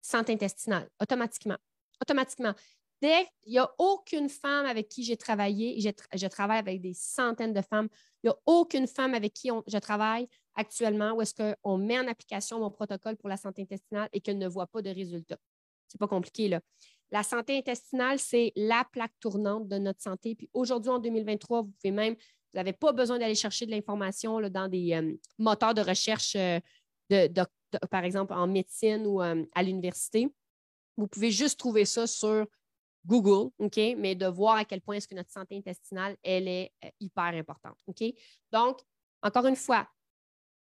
santé intestinale, automatiquement. Automatiquement. Dès il n'y a aucune femme avec qui j'ai travaillé, je travaille avec des centaines de femmes, il n'y a aucune femme avec qui je travaille actuellement où est-ce qu'on met en application mon protocole pour la santé intestinale et qu'elle ne voit pas de résultats. C'est pas compliqué, là. La santé intestinale, c'est la plaque tournante de notre santé. Puis aujourd'hui, en 2023, vous pouvez même, vous n'avez pas besoin d'aller chercher de l'information dans des euh, moteurs de recherche, euh, par exemple en médecine ou euh, à l'université. Vous pouvez juste trouver ça sur Google, OK, mais de voir à quel point est-ce que notre santé intestinale, elle est euh, hyper importante? Donc, encore une fois,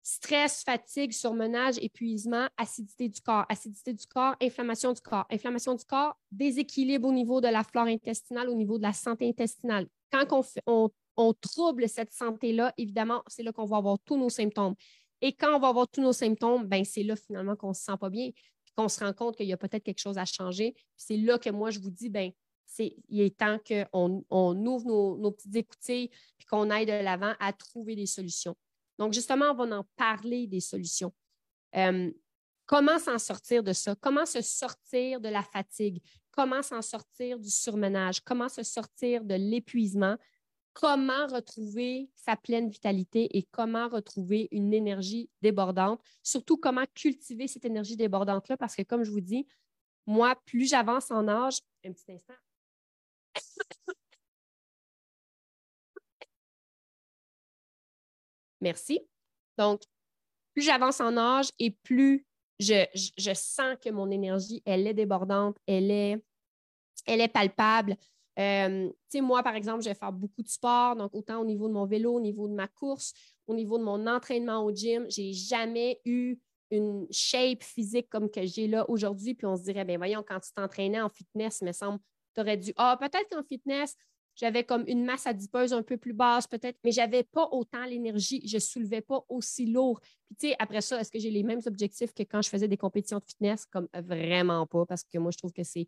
stress, fatigue, surmenage, épuisement, acidité du corps, acidité du corps, inflammation du corps, inflammation du corps, déséquilibre au niveau de la flore intestinale, au niveau de la santé intestinale. Quand on, on trouble cette santé-là, évidemment, c'est là qu'on va avoir tous nos symptômes. Et quand on va avoir tous nos symptômes, ben c'est là finalement qu'on ne se sent pas bien qu'on se rend compte qu'il y a peut-être quelque chose à changer. C'est là que moi, je vous dis, ben il est temps qu'on on ouvre nos, petites écoutilles et qu'on aille de l'avant à trouver des solutions. Donc, justement, on va en parler des solutions. Euh, comment s'en sortir de ça? Comment se sortir de la fatigue? Comment s'en sortir du surmenage? Comment se sortir de l'épuisement? Comment retrouver sa pleine vitalité et comment retrouver une énergie débordante, surtout comment cultiver cette énergie débordante-là, parce que comme je vous dis, moi, plus j'avance en âge, un petit instant. Merci. Donc, plus j'avance en âge et plus je, sens que mon énergie, elle est débordante, elle est, elle est palpable, euh, moi, par exemple, je vais faire beaucoup de sport, donc autant au niveau de mon vélo, au niveau de ma course, au niveau de mon entraînement au gym. Je n'ai jamais eu une shape physique comme que j'ai là aujourd'hui. Puis on se dirait, ben voyons, quand tu t'entraînais en fitness, il me semble, Tu aurais dû, ah, peut-être qu'en fitness, j'avais comme une masse adipeuse un peu plus basse, peut-être, mais je n'avais pas autant l'énergie. Je soulevais pas aussi lourd. Puis, tu sais, après ça, est-ce que j'ai les mêmes objectifs que quand je faisais des compétitions de fitness? Comme vraiment pas, parce que moi, je trouve que c'est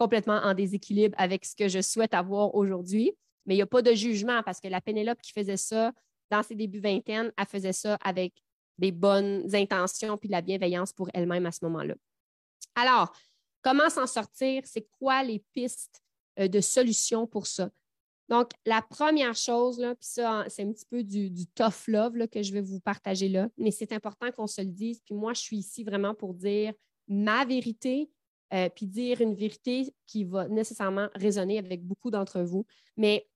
complètement en déséquilibre avec ce que je souhaite avoir aujourd'hui. Mais il n'y a pas de jugement parce que la Pénélope qui faisait ça dans ses débuts vingtaines, elle faisait ça avec des bonnes intentions puis de la bienveillance pour elle-même à ce moment-là. Alors, comment s'en sortir? C'est quoi les pistes euh, de solutions pour ça? Donc, la première chose, puis ça, c'est un petit peu du, tough love que je vais vous partager là, mais c'est important qu'on se le dise. Puis moi, je suis ici vraiment pour dire ma vérité, euh, puis dire une vérité qui va nécessairement résonner avec beaucoup d'entre vous. Mais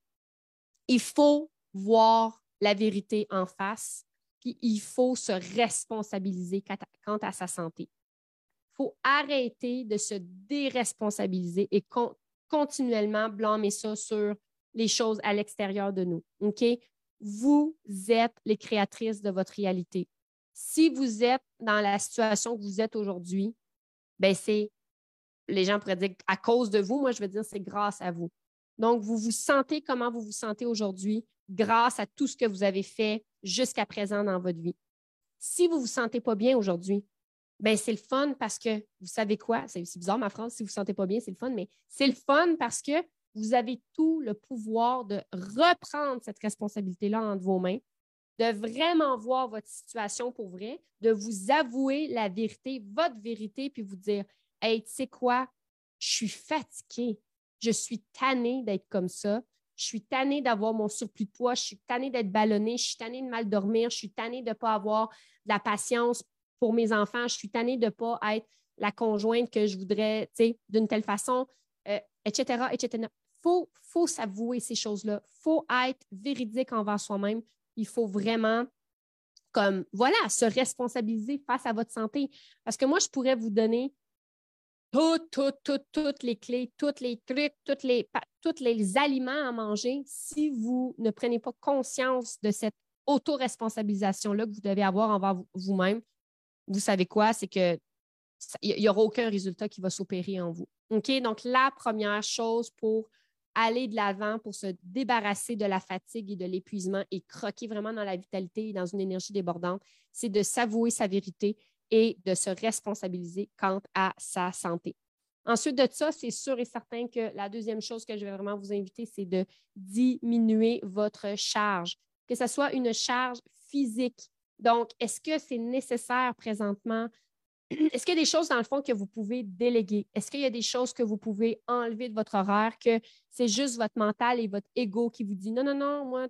il faut voir la vérité en face, puis il faut se responsabiliser quant à, sa santé. Il faut arrêter de se déresponsabiliser et continuellement blâmer ça sur les choses à l'extérieur de nous. Vous êtes les créatrices de votre réalité. Si vous êtes dans la situation que vous êtes aujourd'hui, ben c'est, les gens pourraient dire à cause de vous, moi je veux dire c'est grâce à vous. Donc, vous vous sentez comment vous vous sentez aujourd'hui grâce à tout ce que vous avez fait jusqu'à présent dans votre vie. Si vous ne vous sentez pas bien aujourd'hui, ben c'est le fun parce que vous savez quoi? C'est bizarre ma phrase, si vous ne vous sentez pas bien, c'est le fun, mais c'est le fun parce que vous avez tout le pouvoir de reprendre cette responsabilité-là entre vos mains, de vraiment voir votre situation pour vrai, de vous avouer la vérité, votre vérité, puis vous dire Hey, tu sais quoi? Je suis fatiguée. Je suis tannée d'être comme ça. Je suis tannée d'avoir mon surplus de poids. Je suis tannée d'être ballonnée. Je suis tannée de mal dormir. Je suis tannée de ne pas avoir de la patience pour mes enfants. Je suis tannée de ne pas être la conjointe que je voudrais, tu sais, d'une telle façon, etc., etc faut, faut s'avouer ces choses-là. Il faut être véridique envers soi-même. Il faut vraiment, comme, voilà, se responsabiliser face à votre santé. Parce que moi, je pourrais vous donner toutes, toutes, toutes, toutes les clés, tous les trucs, tous les, tous les aliments à manger si vous ne prenez pas conscience de cette auto-responsabilisation-là que vous devez avoir envers vous-même. Vous savez quoi? C'est que il n'y aura aucun résultat qui va s'opérer en vous. OK? Donc, la première chose pour aller de l'avant pour se débarrasser de la fatigue et de l'épuisement et croquer vraiment dans la vitalité et dans une énergie débordante, c'est de s'avouer sa vérité et de se responsabiliser quant à sa santé. Ensuite de ça, c'est sûr et certain que la deuxième chose que je vais vraiment vous inviter, c'est de diminuer votre charge, que ce soit une charge physique. Donc, est-ce que c'est nécessaire présentement? Est-ce qu'il y a des choses, dans le fond, que vous pouvez déléguer? Est-ce qu'il y a des choses que vous pouvez enlever de votre horaire, que c'est juste votre mental et votre ego qui vous dit non, non, non, moi,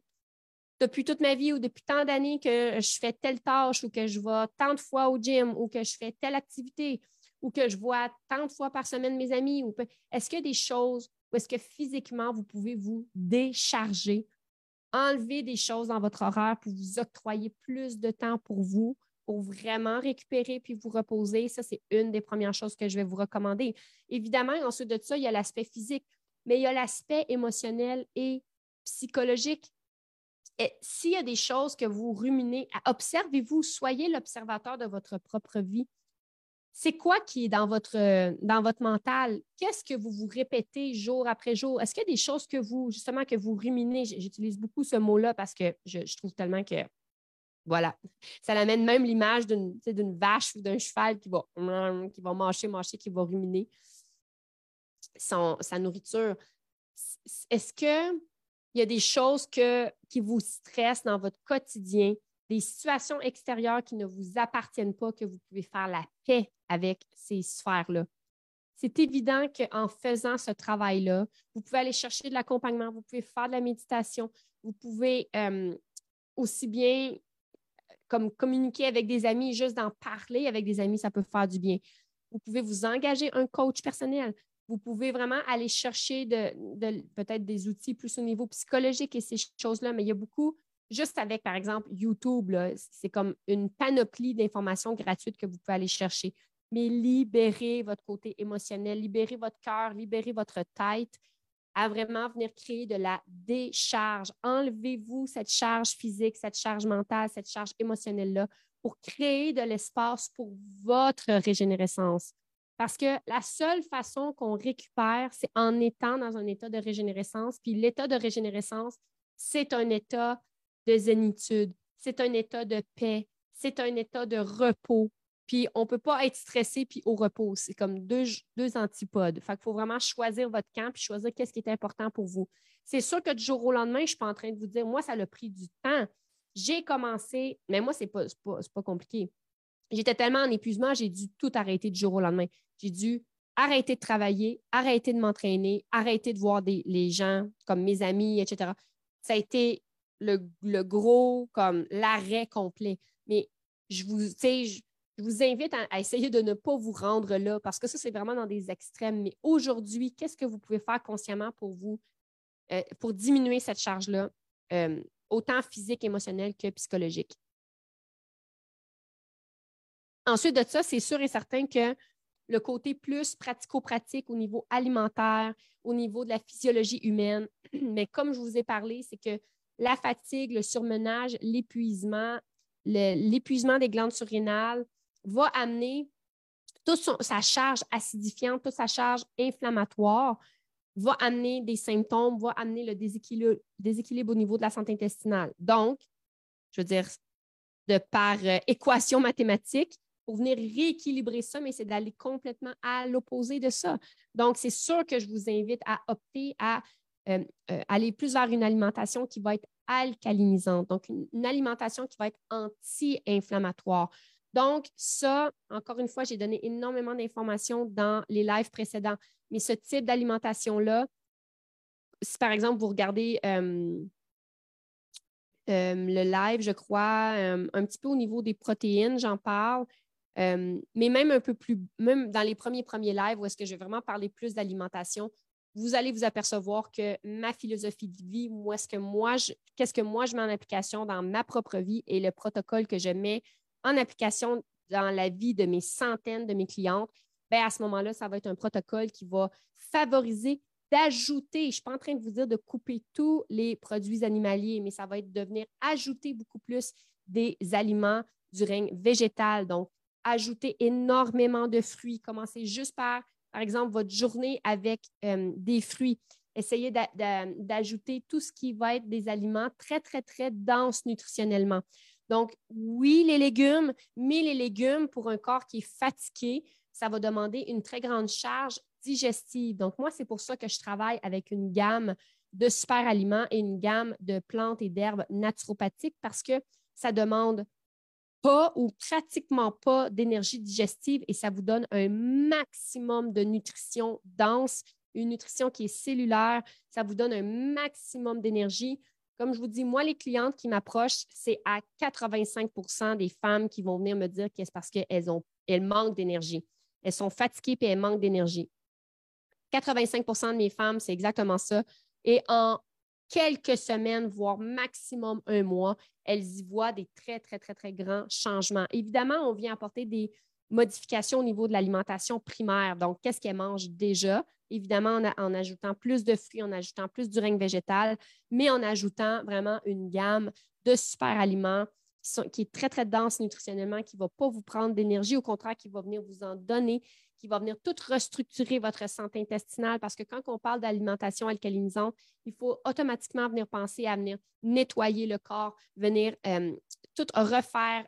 depuis toute ma vie ou depuis tant d'années que je fais telle tâche ou que je vais tant de fois au gym ou que je fais telle activité ou que je vois tant de fois par semaine mes amis? Ou est-ce qu'il y a des choses où est-ce que physiquement vous pouvez vous décharger, enlever des choses dans votre horaire pour vous octroyer plus de temps pour vous pour vraiment récupérer puis vous reposer? Ça, c'est une des premières choses que je vais vous recommander. Évidemment, ensuite de ça, il y a l'aspect physique, mais il y a l'aspect émotionnel et psychologique. S'il y a des choses que vous ruminez, observez-vous, soyez l'observateur de votre propre vie. C'est quoi qui est dans votre, dans votre mental? Qu'est-ce que vous vous répétez jour après jour? Est-ce qu'il y a des choses que vous, justement, que vous ruminez? J'utilise beaucoup ce mot-là parce que je trouve tellement que voilà. Ça amène même l'image d'une vache ou d'un cheval qui va, qui va mâcher, mâcher, qui va ruminer sa nourriture. Est-ce qu'il y a des choses qui vous stressent dans votre quotidien, des situations extérieures qui ne vous appartiennent pas, que vous pouvez faire la paix avec ces sphères-là? C'est évident qu'en faisant ce travail-là, vous pouvez aller chercher de l'accompagnement, vous pouvez faire de la méditation, vous pouvez euh, aussi bien comme communiquer avec des amis, juste d'en parler avec des amis, ça peut faire du bien. Vous pouvez vous engager un coach personnel. Vous pouvez vraiment aller chercher peut-être des outils plus au niveau psychologique et ces choses-là, mais il y a beaucoup, juste avec, par exemple, YouTube, c'est comme une panoplie d'informations gratuites que vous pouvez aller chercher. Mais libérez votre côté émotionnel, libérez votre cœur, libérez votre tête à vraiment venir créer de la décharge. Enlevez-vous cette charge physique, cette charge mentale, cette charge émotionnelle-là pour créer de l'espace pour votre régénérescence, Parce que la seule façon qu'on récupère, c'est en étant dans un état de régénérescence. Puis l'état de régénérescence, c'est un état de zénitude, c'est un état de paix, c'est un état de repos. Puis on ne peut pas être stressé puis au repos. C'est comme deux, antipodes. Fait qu'il faut vraiment choisir votre camp puis choisir qu'est-ce qui est important pour vous. C'est sûr que du jour au lendemain, je ne suis pas en train de vous dire, moi, ça a pris du temps. J'ai commencé, mais moi, ce n'est pas, pas compliqué. J'étais tellement en épuisement, j'ai dû tout arrêter du jour au lendemain. J'ai dû arrêter de travailler, arrêter de m'entraîner, arrêter de voir les gens comme mes amis, etc. Ça a été le, gros, comme l'arrêt complet. Mais je vous, je, vous invite à, essayer de ne pas vous rendre là parce que ça, c'est vraiment dans des extrêmes. Mais aujourd'hui, qu'est-ce que vous pouvez faire consciemment pour vous, euh, pour diminuer cette charge-là, euh, autant physique, émotionnelle que psychologique? Ensuite de ça, c'est sûr et certain que le côté plus pratico-pratique au niveau alimentaire, au niveau de la physiologie humaine, mais comme je vous ai parlé, c'est que la fatigue, le surmenage, l'épuisement, l'épuisement des glandes surrénales va amener toute sa charge acidifiante, toute sa charge inflammatoire, va amener des symptômes, va amener le déséquilibre, au niveau de la santé intestinale. Donc, je veux dire, de par euh, équation mathématique, pour venir rééquilibrer ça, mais c'est d'aller complètement à l'opposé de ça. Donc, c'est sûr que je vous invite à opter à euh, euh, aller plus vers une alimentation qui va être alcalinisante, donc une, alimentation qui va être anti-inflammatoire. Donc, ça, encore une fois, j'ai donné énormément d'informations dans les lives précédents, mais ce type d'alimentation-là, si par exemple vous regardez euh, le live, je crois, un petit peu au niveau des protéines, j'en parle, euh, mais même un peu plus, même dans les premiers premiers lives où est-ce que je vais vraiment parler plus d'alimentation, vous allez vous apercevoir que ma philosophie de vie, moi, ce que moi, qu'est-ce que moi je mets en application dans ma propre vie et le protocole que je mets en application dans la vie de mes centaines de mes clientes, bien, à ce moment-là, ça va être un protocole qui va favoriser d'ajouter, je ne suis pas en train de vous dire de couper tous les produits animaliers, mais ça va être de venir ajouter beaucoup plus des aliments du règne végétal, donc ajouter énormément de fruits. Commencez juste par, par exemple, votre journée avec euh, des fruits. Essayez d'ajouter tout ce qui va être des aliments très, très, très denses nutritionnellement. Donc, oui, les légumes, mais les légumes, pour un corps qui est fatigué, ça va demander une très grande charge digestive. Donc, moi, c'est pour ça que je travaille avec une gamme de super aliments et une gamme de plantes et d'herbes naturopathiques parce que ça demande pas ou pratiquement pas d'énergie digestive et ça vous donne un maximum de nutrition dense, une nutrition qui est cellulaire. Ça vous donne un maximum d'énergie. Comme je vous dis, moi, les clientes qui m'approchent, c'est à 85% des femmes qui vont venir me dire que c'est parce qu'elles elles manquent d'énergie. Elles sont fatiguées et elles manquent d'énergie. 85% de mes femmes, c'est exactement ça. Et en quelques semaines, voire maximum un mois, elles y voient des très, très, très, très grands changements. Évidemment, on vient apporter des modifications au niveau de l'alimentation primaire. Donc, qu'est-ce qu'elles mangent déjà? Évidemment, en, ajoutant plus de fruits, en ajoutant plus du règne végétal, mais en ajoutant vraiment une gamme de super aliments qui, est très, très dense nutritionnellement, qui ne va pas vous prendre d'énergie, au contraire, qui va venir vous en donner, qui va venir tout restructurer votre santé intestinale parce que quand on parle d'alimentation alcalinisante, il faut automatiquement venir penser à venir nettoyer le corps, venir euh, tout refaire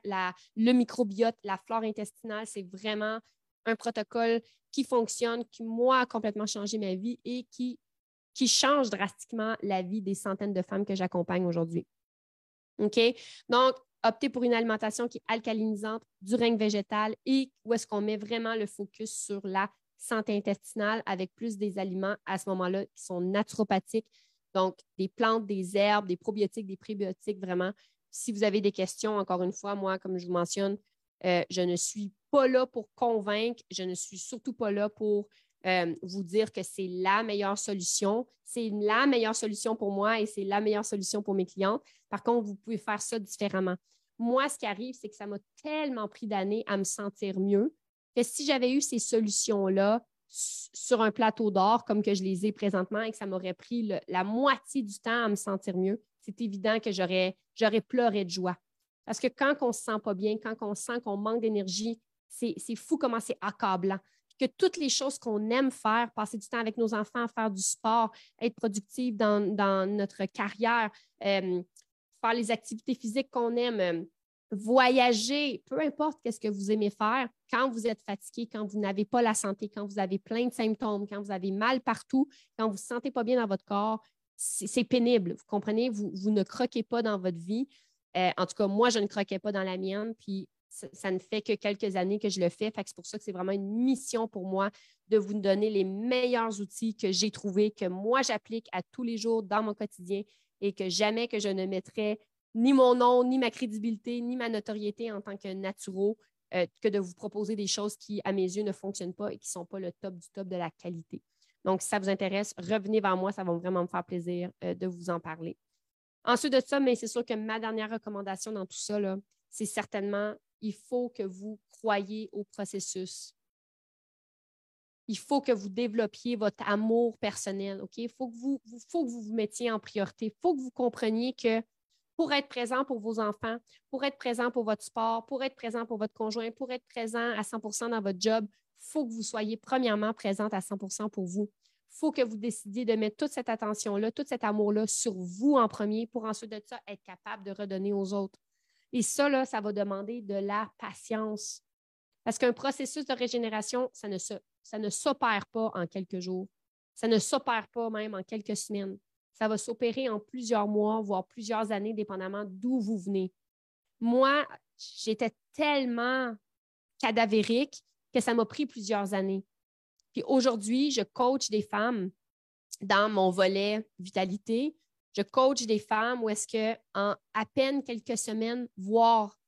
le microbiote, la flore intestinale. C'est vraiment un protocole qui fonctionne, qui, moi, a complètement changé ma vie et qui, qui change drastiquement la vie des centaines de femmes que j'accompagne aujourd'hui. OK? Donc, opter pour une alimentation qui est alcalinisante, du règne végétal et où est-ce qu'on met vraiment le focus sur la santé intestinale avec plus des aliments à ce moment-là qui sont naturopathiques, donc des plantes, des herbes, des probiotiques, des prébiotiques, vraiment. Si vous avez des questions, encore une fois, moi, comme je vous mentionne, euh, je ne suis pas là pour convaincre, je ne suis surtout pas là pour euh, vous dire que c'est la meilleure solution. C'est la meilleure solution pour moi et c'est la meilleure solution pour mes clientes. Par contre, vous pouvez faire ça différemment. Moi, ce qui arrive, c'est que ça m'a tellement pris d'années à me sentir mieux que si j'avais eu ces solutions-là sur un plateau d'or comme que je les ai présentement et que ça m'aurait pris la moitié du temps à me sentir mieux, c'est évident que j'aurais, pleuré de joie. Parce que quand on ne se sent pas bien, quand on sent qu'on manque d'énergie, c'est, fou comment c'est accablant que toutes les choses qu'on aime faire, passer du temps avec nos enfants, faire du sport, être productive dans, notre carrière, euh, faire les activités physiques qu'on aime, euh, voyager, peu importe qu'est-ce que vous aimez faire, quand vous êtes fatigué, quand vous n'avez pas la santé, quand vous avez plein de symptômes, quand vous avez mal partout, quand vous ne vous sentez pas bien dans votre corps, c'est pénible. Vous comprenez? Vous, ne croquez pas dans votre vie. Euh, en tout cas, moi, je ne croquais pas dans la mienne. Puis ça, ne fait que quelques années que je le fais. c'est pour ça que c'est vraiment une mission pour moi de vous donner les meilleurs outils que j'ai trouvés, que moi j'applique à tous les jours dans mon quotidien et que jamais que je ne mettrai ni mon nom, ni ma crédibilité, ni ma notoriété en tant que naturo euh, que de vous proposer des choses qui, à mes yeux, ne fonctionnent pas et qui ne sont pas le top du top de la qualité. Donc, si ça vous intéresse, revenez vers moi, ça va vraiment me faire plaisir euh, de vous en parler. Ensuite de ça, mais c'est sûr que ma dernière recommandation dans tout ça, c'est certainement il faut que vous croyiez au processus. Il faut que vous développiez votre amour personnel. Il faut que vous, vous mettiez en priorité. Il faut que vous compreniez que pour être présent pour vos enfants, pour être présent pour votre sport, pour être présent pour votre conjoint, pour être présent à 100% dans votre job, il faut que vous soyez premièrement présente à 100% pour vous. Il faut que vous décidiez de mettre toute cette attention-là, tout cet amour-là sur vous en premier pour ensuite de ça être capable de redonner aux autres. Et ça, là, ça va demander de la patience. Parce qu'un processus de régénération, ça ne, ça ne s'opère pas en quelques jours. Ça ne s'opère pas même en quelques semaines. Ça va s'opérer en plusieurs mois, voire plusieurs années, dépendamment d'où vous venez. Moi, j'étais tellement cadavérique que ça m'a pris plusieurs années. Puis aujourd'hui, je coach des femmes dans mon volet vitalité, je coach des femmes où est-ce que en à peine quelques semaines, voire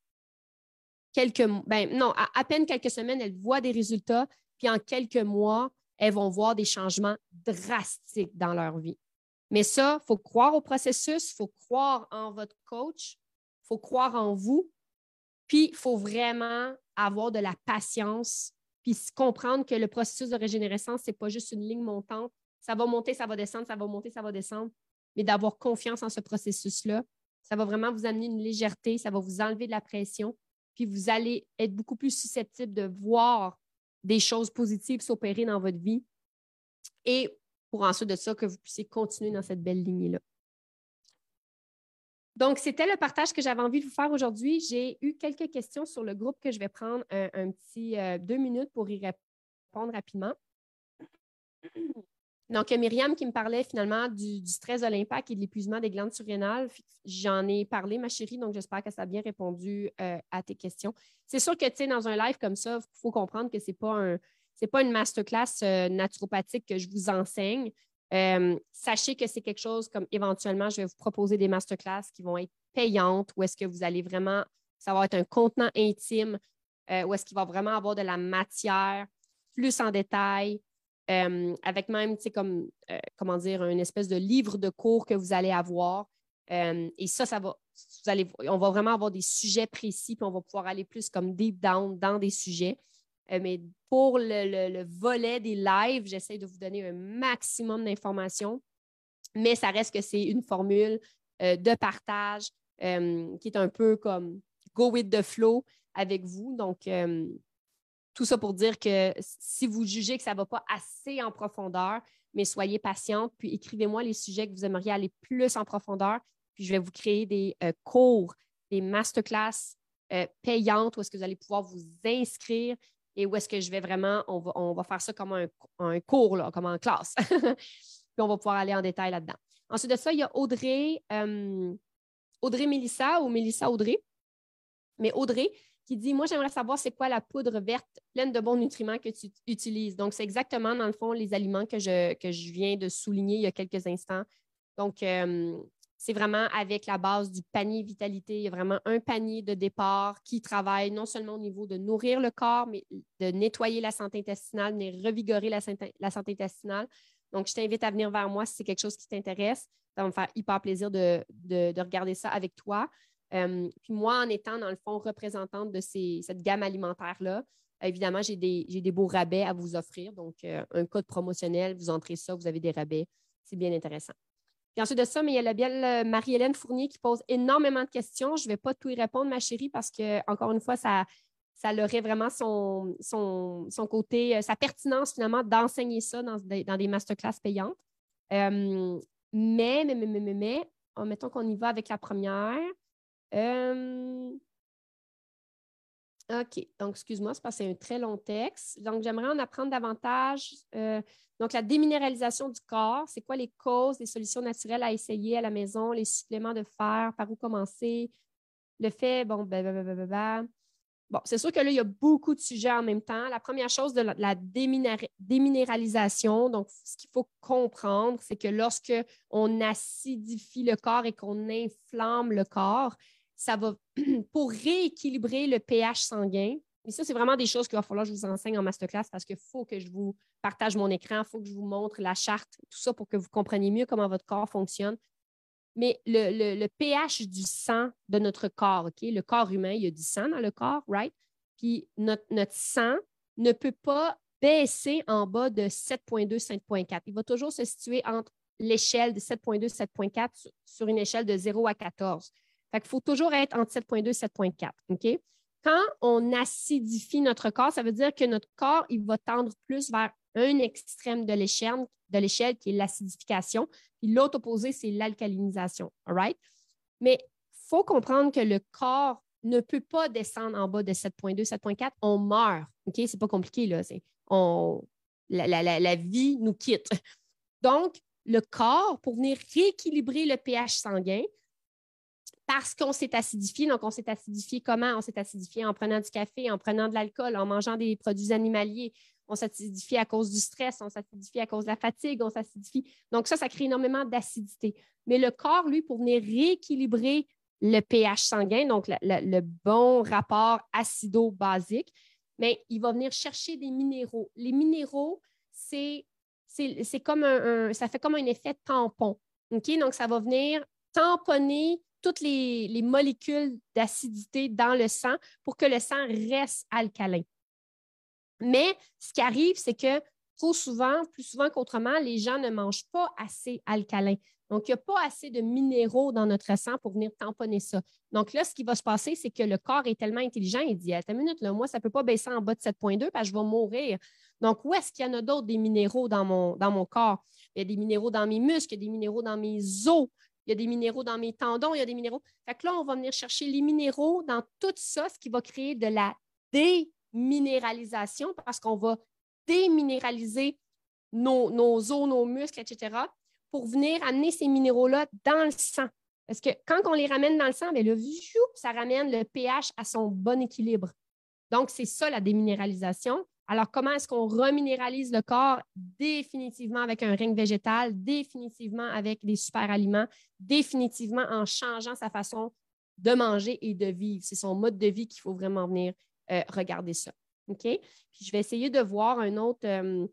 quelques ben non, à, peine quelques semaines, elles voient des résultats, puis en quelques mois, elles vont voir des changements drastiques dans leur vie. Mais ça, il faut croire au processus, il faut croire en votre coach, il faut croire en vous, puis il faut vraiment avoir de la patience, puis comprendre que le processus de régénérescence, ce n'est pas juste une ligne montante. Ça va monter, ça va descendre, ça va monter, ça va descendre mais d'avoir confiance en ce processus-là. Ça va vraiment vous amener une légèreté, ça va vous enlever de la pression, puis vous allez être beaucoup plus susceptible de voir des choses positives s'opérer dans votre vie et pour ensuite de ça que vous puissiez continuer dans cette belle lignée-là. Donc, c'était le partage que j'avais envie de vous faire aujourd'hui. J'ai eu quelques questions sur le groupe que je vais prendre un, petit euh, deux minutes pour y répondre rapidement. Donc, Myriam qui me parlait finalement du, stress de l'impact et de l'épuisement des glandes surrénales. J'en ai parlé, ma chérie, donc j'espère que ça a bien répondu euh, à tes questions. C'est sûr que, tu sais, dans un live comme ça, il faut comprendre que ce n'est pas, un, pas une masterclass euh, naturopathique que je vous enseigne. Euh, sachez que c'est quelque chose comme éventuellement, je vais vous proposer des masterclass qui vont être payantes ou est-ce que vous allez vraiment, ça va être un contenant intime, ou est-ce qu'il va vraiment avoir de la matière plus en détail, euh, avec même, tu sais, comme, euh, comment dire, une espèce de livre de cours que vous allez avoir. Euh, et ça, ça va, vous allez, on va vraiment avoir des sujets précis, puis on va pouvoir aller plus comme deep down dans des sujets. mais pour le, volet des lives, j'essaie de vous donner un maximum d'informations, mais ça reste que c'est une formule de partage qui est un peu comme go with the flow avec vous. Donc, tout ça pour dire que si vous jugez que ça ne va pas assez en profondeur, mais soyez patiente, puis écrivez-moi les sujets que vous aimeriez aller plus en profondeur, puis je vais vous créer des euh, cours, des masterclass euh, payantes où est-ce que vous allez pouvoir vous inscrire et où est-ce que je vais vraiment, on va, faire ça comme un, cours, là, comme en classe. puis on va pouvoir aller en détail là-dedans. Ensuite de ça, il y a Audrey, euh, Audrey Mélissa ou Mélissa Audrey. Mais Audrey, qui dit Moi, j'aimerais savoir c'est quoi la poudre verte pleine de bons nutriments que tu utilises. Donc, c'est exactement, dans le fond, les aliments que je, que je viens de souligner il y a quelques instants. Donc, euh, c'est vraiment avec la base du panier vitalité. Il y a vraiment un panier de départ qui travaille non seulement au niveau de nourrir le corps, mais de nettoyer la santé intestinale, de revigorer la, la santé intestinale. Donc, je t'invite à venir vers moi si c'est quelque chose qui t'intéresse. Ça va me faire hyper plaisir de, de regarder ça avec toi. Euh, puis moi, en étant, dans le fond, représentante de cette gamme alimentaire-là, évidemment, j'ai des, beaux rabais à vous offrir. Donc, euh, un code promotionnel, vous entrez ça, vous avez des rabais. C'est bien intéressant. Puis ensuite de ça, mais il y a la belle euh, Marie-Hélène Fournier qui pose énormément de questions. Je ne vais pas tout y répondre, ma chérie, parce que, encore une fois, ça, ça aurait vraiment son, son, côté, euh, sa pertinence finalement d'enseigner ça dans, dans, des masterclass payantes. Euh, mais, mais, mais, mais, mais, oh, mettons qu'on y va avec la première. Euh, OK. Donc, excuse-moi, c'est c'est un très long texte. Donc, j'aimerais en apprendre davantage. donc, la déminéralisation du corps, c'est quoi les causes, les solutions naturelles à essayer à la maison, les suppléments de fer, par où commencer, le fait, bon, ben, ben, ben, ben Bon, c'est sûr que là, il y a beaucoup de sujets en même temps. La première chose de la, déminéralisation, donc ce qu'il faut comprendre, c'est que lorsque on acidifie le corps et qu'on inflamme le corps, ça va pour rééquilibrer le pH sanguin. Et ça, c'est vraiment des choses qu'il va falloir que je vous enseigne en masterclass parce qu'il faut que je vous partage mon écran, il faut que je vous montre la charte, tout ça pour que vous compreniez mieux comment votre corps fonctionne mais le, pH du sang de notre corps, OK? Le corps humain, il y a du sang dans le corps, right? Puis notre, sang ne peut pas baisser en bas de 7.2, 7.4. Il va toujours se situer entre l'échelle de 7.2, 7.4 sur une échelle de 0 à 14. Fait qu'il faut toujours être entre 7.2 et 7.4. OK? Quand on acidifie notre corps, ça veut dire que notre corps, va tendre plus vers un extrême de l'échelle, qui est l'acidification, puis l'autre opposé, c'est l'alcalinisation. Mais il faut comprendre que le corps ne peut pas descendre en bas de 7.2, 7.4. On meurt. OK? C'est pas compliqué, là. La, vie nous quitte. Donc, le corps, pour venir rééquilibrer le pH sanguin, parce qu'on s'est acidifié. Donc, on s'est acidifié comment? On s'est acidifié en prenant du café, en prenant de l'alcool, en mangeant des produits animaliers, on s'acidifie à cause du stress, on s'acidifie à cause de la fatigue, on s'acidifie. Donc, ça, ça crée énormément d'acidité. Mais le corps, lui, pour venir rééquilibrer le pH sanguin, donc le, bon rapport acido-basique, il va venir chercher des minéraux. Les minéraux, c'est, comme un, ça fait comme un effet tampon. Donc, ça va venir tamponner toutes les, les molécules d'acidité dans le sang pour que le sang reste alcalin. Mais ce qui arrive, c'est que trop souvent, plus souvent qu'autrement, les gens ne mangent pas assez alcalin. Donc, il n'y a pas assez de minéraux dans notre sang pour venir tamponner ça. Donc là, ce qui va se passer, c'est que le corps est tellement intelligent, il dit, attends une minute, moi, ça ne peut pas baisser en bas de 7,2 parce que je vais mourir. Donc, où est-ce qu'il y en a d'autres des minéraux dans mon, dans mon corps? Il y a des minéraux dans mes muscles, il des minéraux dans mes os, il y a des minéraux dans mes tendons, il y a des minéraux. Fait que là, on va venir chercher les minéraux dans tout ça, ce qui va créer de la dé minéralisation parce qu'on va déminéraliser nos, nos os, nos muscles, etc., pour venir amener ces minéraux-là dans le sang. Parce que quand on les ramène dans le sang, bien, le ça ramène le pH à son bon équilibre. Donc, c'est ça la déminéralisation. Alors, comment est-ce qu'on reminéralise le corps? Définitivement avec un règne végétal, définitivement avec des super aliments, définitivement en changeant sa façon de manger et de vivre. C'est son mode de vie qu'il faut vraiment venir euh, regardez ça. OK? Puis je vais essayer de voir un autre. Euh,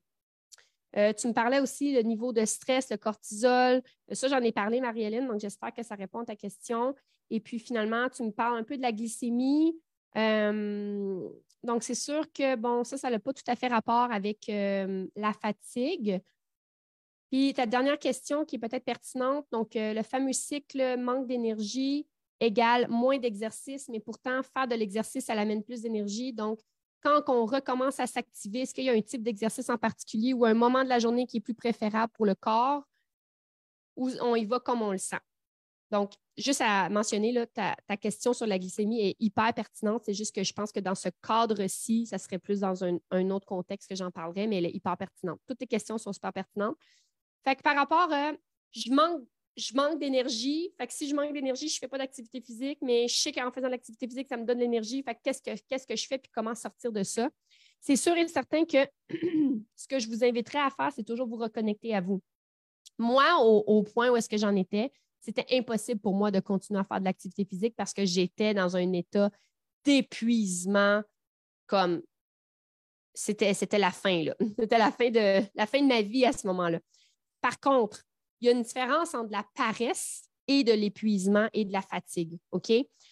euh, tu me parlais aussi le niveau de stress, le cortisol. Ça, j'en ai parlé, Marie-Hélène, donc j'espère que ça répond à ta question. Et puis finalement, tu me parles un peu de la glycémie. Donc, c'est sûr que, bon, ça, ça n'a pas tout à fait rapport avec la fatigue. Puis ta dernière question qui est peut-être pertinente, donc le fameux cycle manque d'énergie, égale moins d'exercice, mais pourtant, faire de l'exercice, ça amène plus d'énergie. Donc, quand on recommence à s'activer, est-ce qu'il y a un type d'exercice en particulier ou un moment de la journée qui est plus préférable pour le corps ou on y va comme on le sent? Donc, juste à mentionner, là, ta, question sur la glycémie est hyper pertinente. C'est juste que je pense que dans ce cadre-ci, ça serait plus dans un, autre contexte que j'en parlerai, mais elle est hyper pertinente. Toutes tes questions sont super pertinentes. Fait que par rapport à je manque d'énergie. Fait que si je manque d'énergie, je ne fais pas d'activité physique, mais je sais qu'en faisant l'activité physique, ça me donne l'énergie. Fait qu'est-ce que, qu'est-ce que je fais puis comment sortir de ça? C'est sûr et certain que ce que je vous inviterais à faire, c'est toujours vous reconnecter à vous. Moi, au, point où est-ce que j'en étais, c'était impossible pour moi de continuer à faire de l'activité physique parce que j'étais dans un état d'épuisement comme c'était, c'était la fin, là. C'était la fin, de, la fin de ma vie à ce moment-là. Par contre, il y a une différence entre la paresse et de l'épuisement et de la fatigue. OK?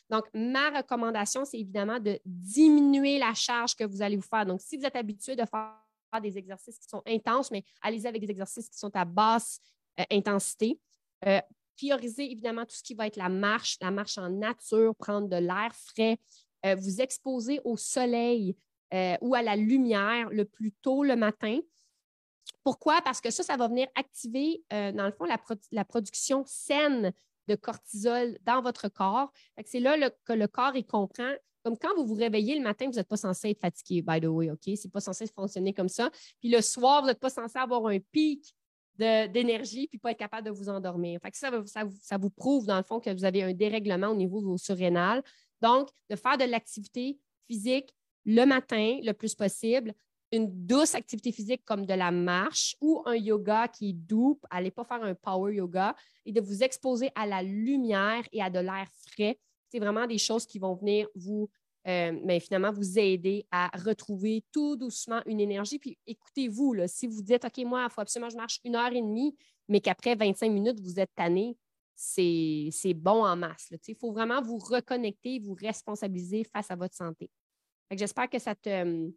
Donc, ma recommandation, c'est évidemment de diminuer la charge que vous allez vous faire. Donc, si vous êtes habitué de faire des exercices qui sont intenses, mais allez-y avec des exercices qui sont à basse euh, intensité. Euh, priorisez évidemment tout ce qui va être la marche, la marche en nature, prendre de l'air frais, euh, vous exposer au soleil euh, ou à la lumière le plus tôt le matin. Pourquoi? Parce que ça, ça va venir activer, dans le fond, la, production saine de cortisol dans votre corps. C'est là que le corps il comprend. Comme quand vous vous réveillez le matin, vous n'êtes pas censé être fatigué, by the way, OK? C'est pas censé fonctionner comme ça. Puis le soir, vous n'êtes pas censé avoir un pic d'énergie puis pas être capable de vous endormir. Fait ça, vous prouve, dans le fond, que vous avez un dérèglement au niveau de vos surrénales. Donc, de faire de l'activité physique le matin le plus possible, une douce activité physique comme de la marche ou un yoga qui est doux, allez pas faire un power yoga, et de vous exposer à la lumière et à de l'air frais. C'est vraiment des choses qui vont venir vous euh, mais finalement vous aider à retrouver tout doucement une énergie. Puis écoutez-vous, si vous dites, OK, moi, il faut absolument que je marche une heure et demie, mais qu'après 25 minutes, vous êtes tanné, c'est bon en masse. Il faut vraiment vous reconnecter, vous responsabiliser face à votre santé. J'espère que ça te,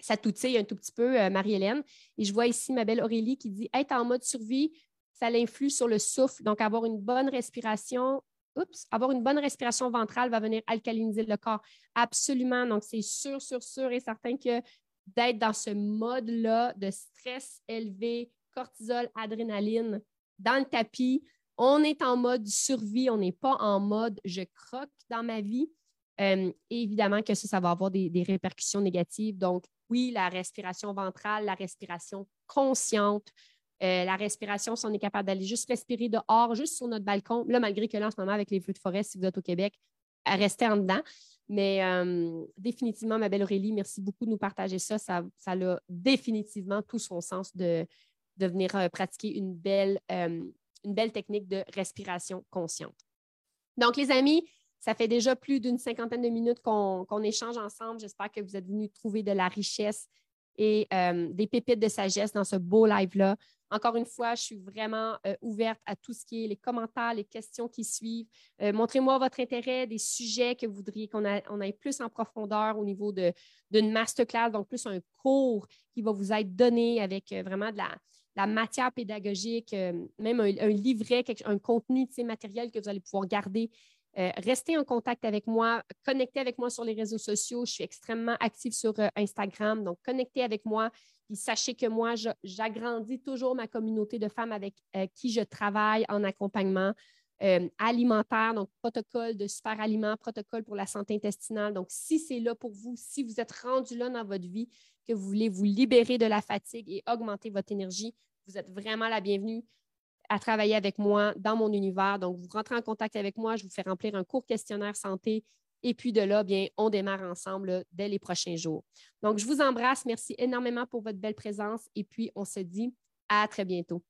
ça t'outille un tout petit peu, euh, Marie-Hélène. Et je vois ici ma belle Aurélie qui dit être en mode survie, ça l'influe sur le souffle. Donc, avoir une bonne respiration, oups, avoir une bonne respiration ventrale va venir alcaliniser le corps. Absolument. Donc, c'est sûr, sûr, sûr et certain que d'être dans ce mode-là de stress élevé, cortisol, adrénaline, dans le tapis, on est en mode survie, on n'est pas en mode je croque dans ma vie. Euh, évidemment que ça, ça va avoir des, des, répercussions négatives. Donc, oui, la respiration ventrale, la respiration consciente, euh, la respiration, si on est capable d'aller juste respirer dehors, juste sur notre balcon, là, malgré que là, en ce moment, avec les feux de forêt, si vous êtes au Québec, restez en dedans. Mais euh, définitivement, ma belle Aurélie, merci beaucoup de nous partager ça. Ça, a définitivement tout son sens de, venir euh, pratiquer une belle, une belle technique de respiration consciente. Donc, les amis, ça fait déjà plus d'une cinquantaine de minutes qu'on échange ensemble. J'espère que vous êtes venus trouver de la richesse et des pépites de sagesse dans ce beau live-là. Encore une fois, je suis vraiment euh, ouverte à tout ce qui est les commentaires, les questions qui suivent. Euh, montrez-moi votre intérêt, des sujets que vous voudriez qu'on aille plus en profondeur au niveau d'une masterclass, donc plus un cours qui va vous être donné avec euh, vraiment de la, matière pédagogique, même un, livret, un contenu matériel que vous allez pouvoir garder restez en contact avec moi, connectez avec moi sur les réseaux sociaux. Je suis extrêmement active sur Instagram, donc connectez avec moi sachez que moi, j'agrandis toujours ma communauté de femmes avec euh, qui je travaille en accompagnement euh, alimentaire, donc protocole de super aliments, protocole pour la santé intestinale. Donc, si c'est là pour vous, si vous êtes rendu là dans votre vie, que vous voulez vous libérer de la fatigue et augmenter votre énergie, vous êtes vraiment la bienvenue à travailler avec moi dans mon univers. Donc, vous rentrez en contact avec moi, je vous fais remplir un court questionnaire santé et puis de là, bien, on démarre ensemble dès les prochains jours. Donc, je vous embrasse. Merci énormément pour votre belle présence et puis on se dit à très bientôt.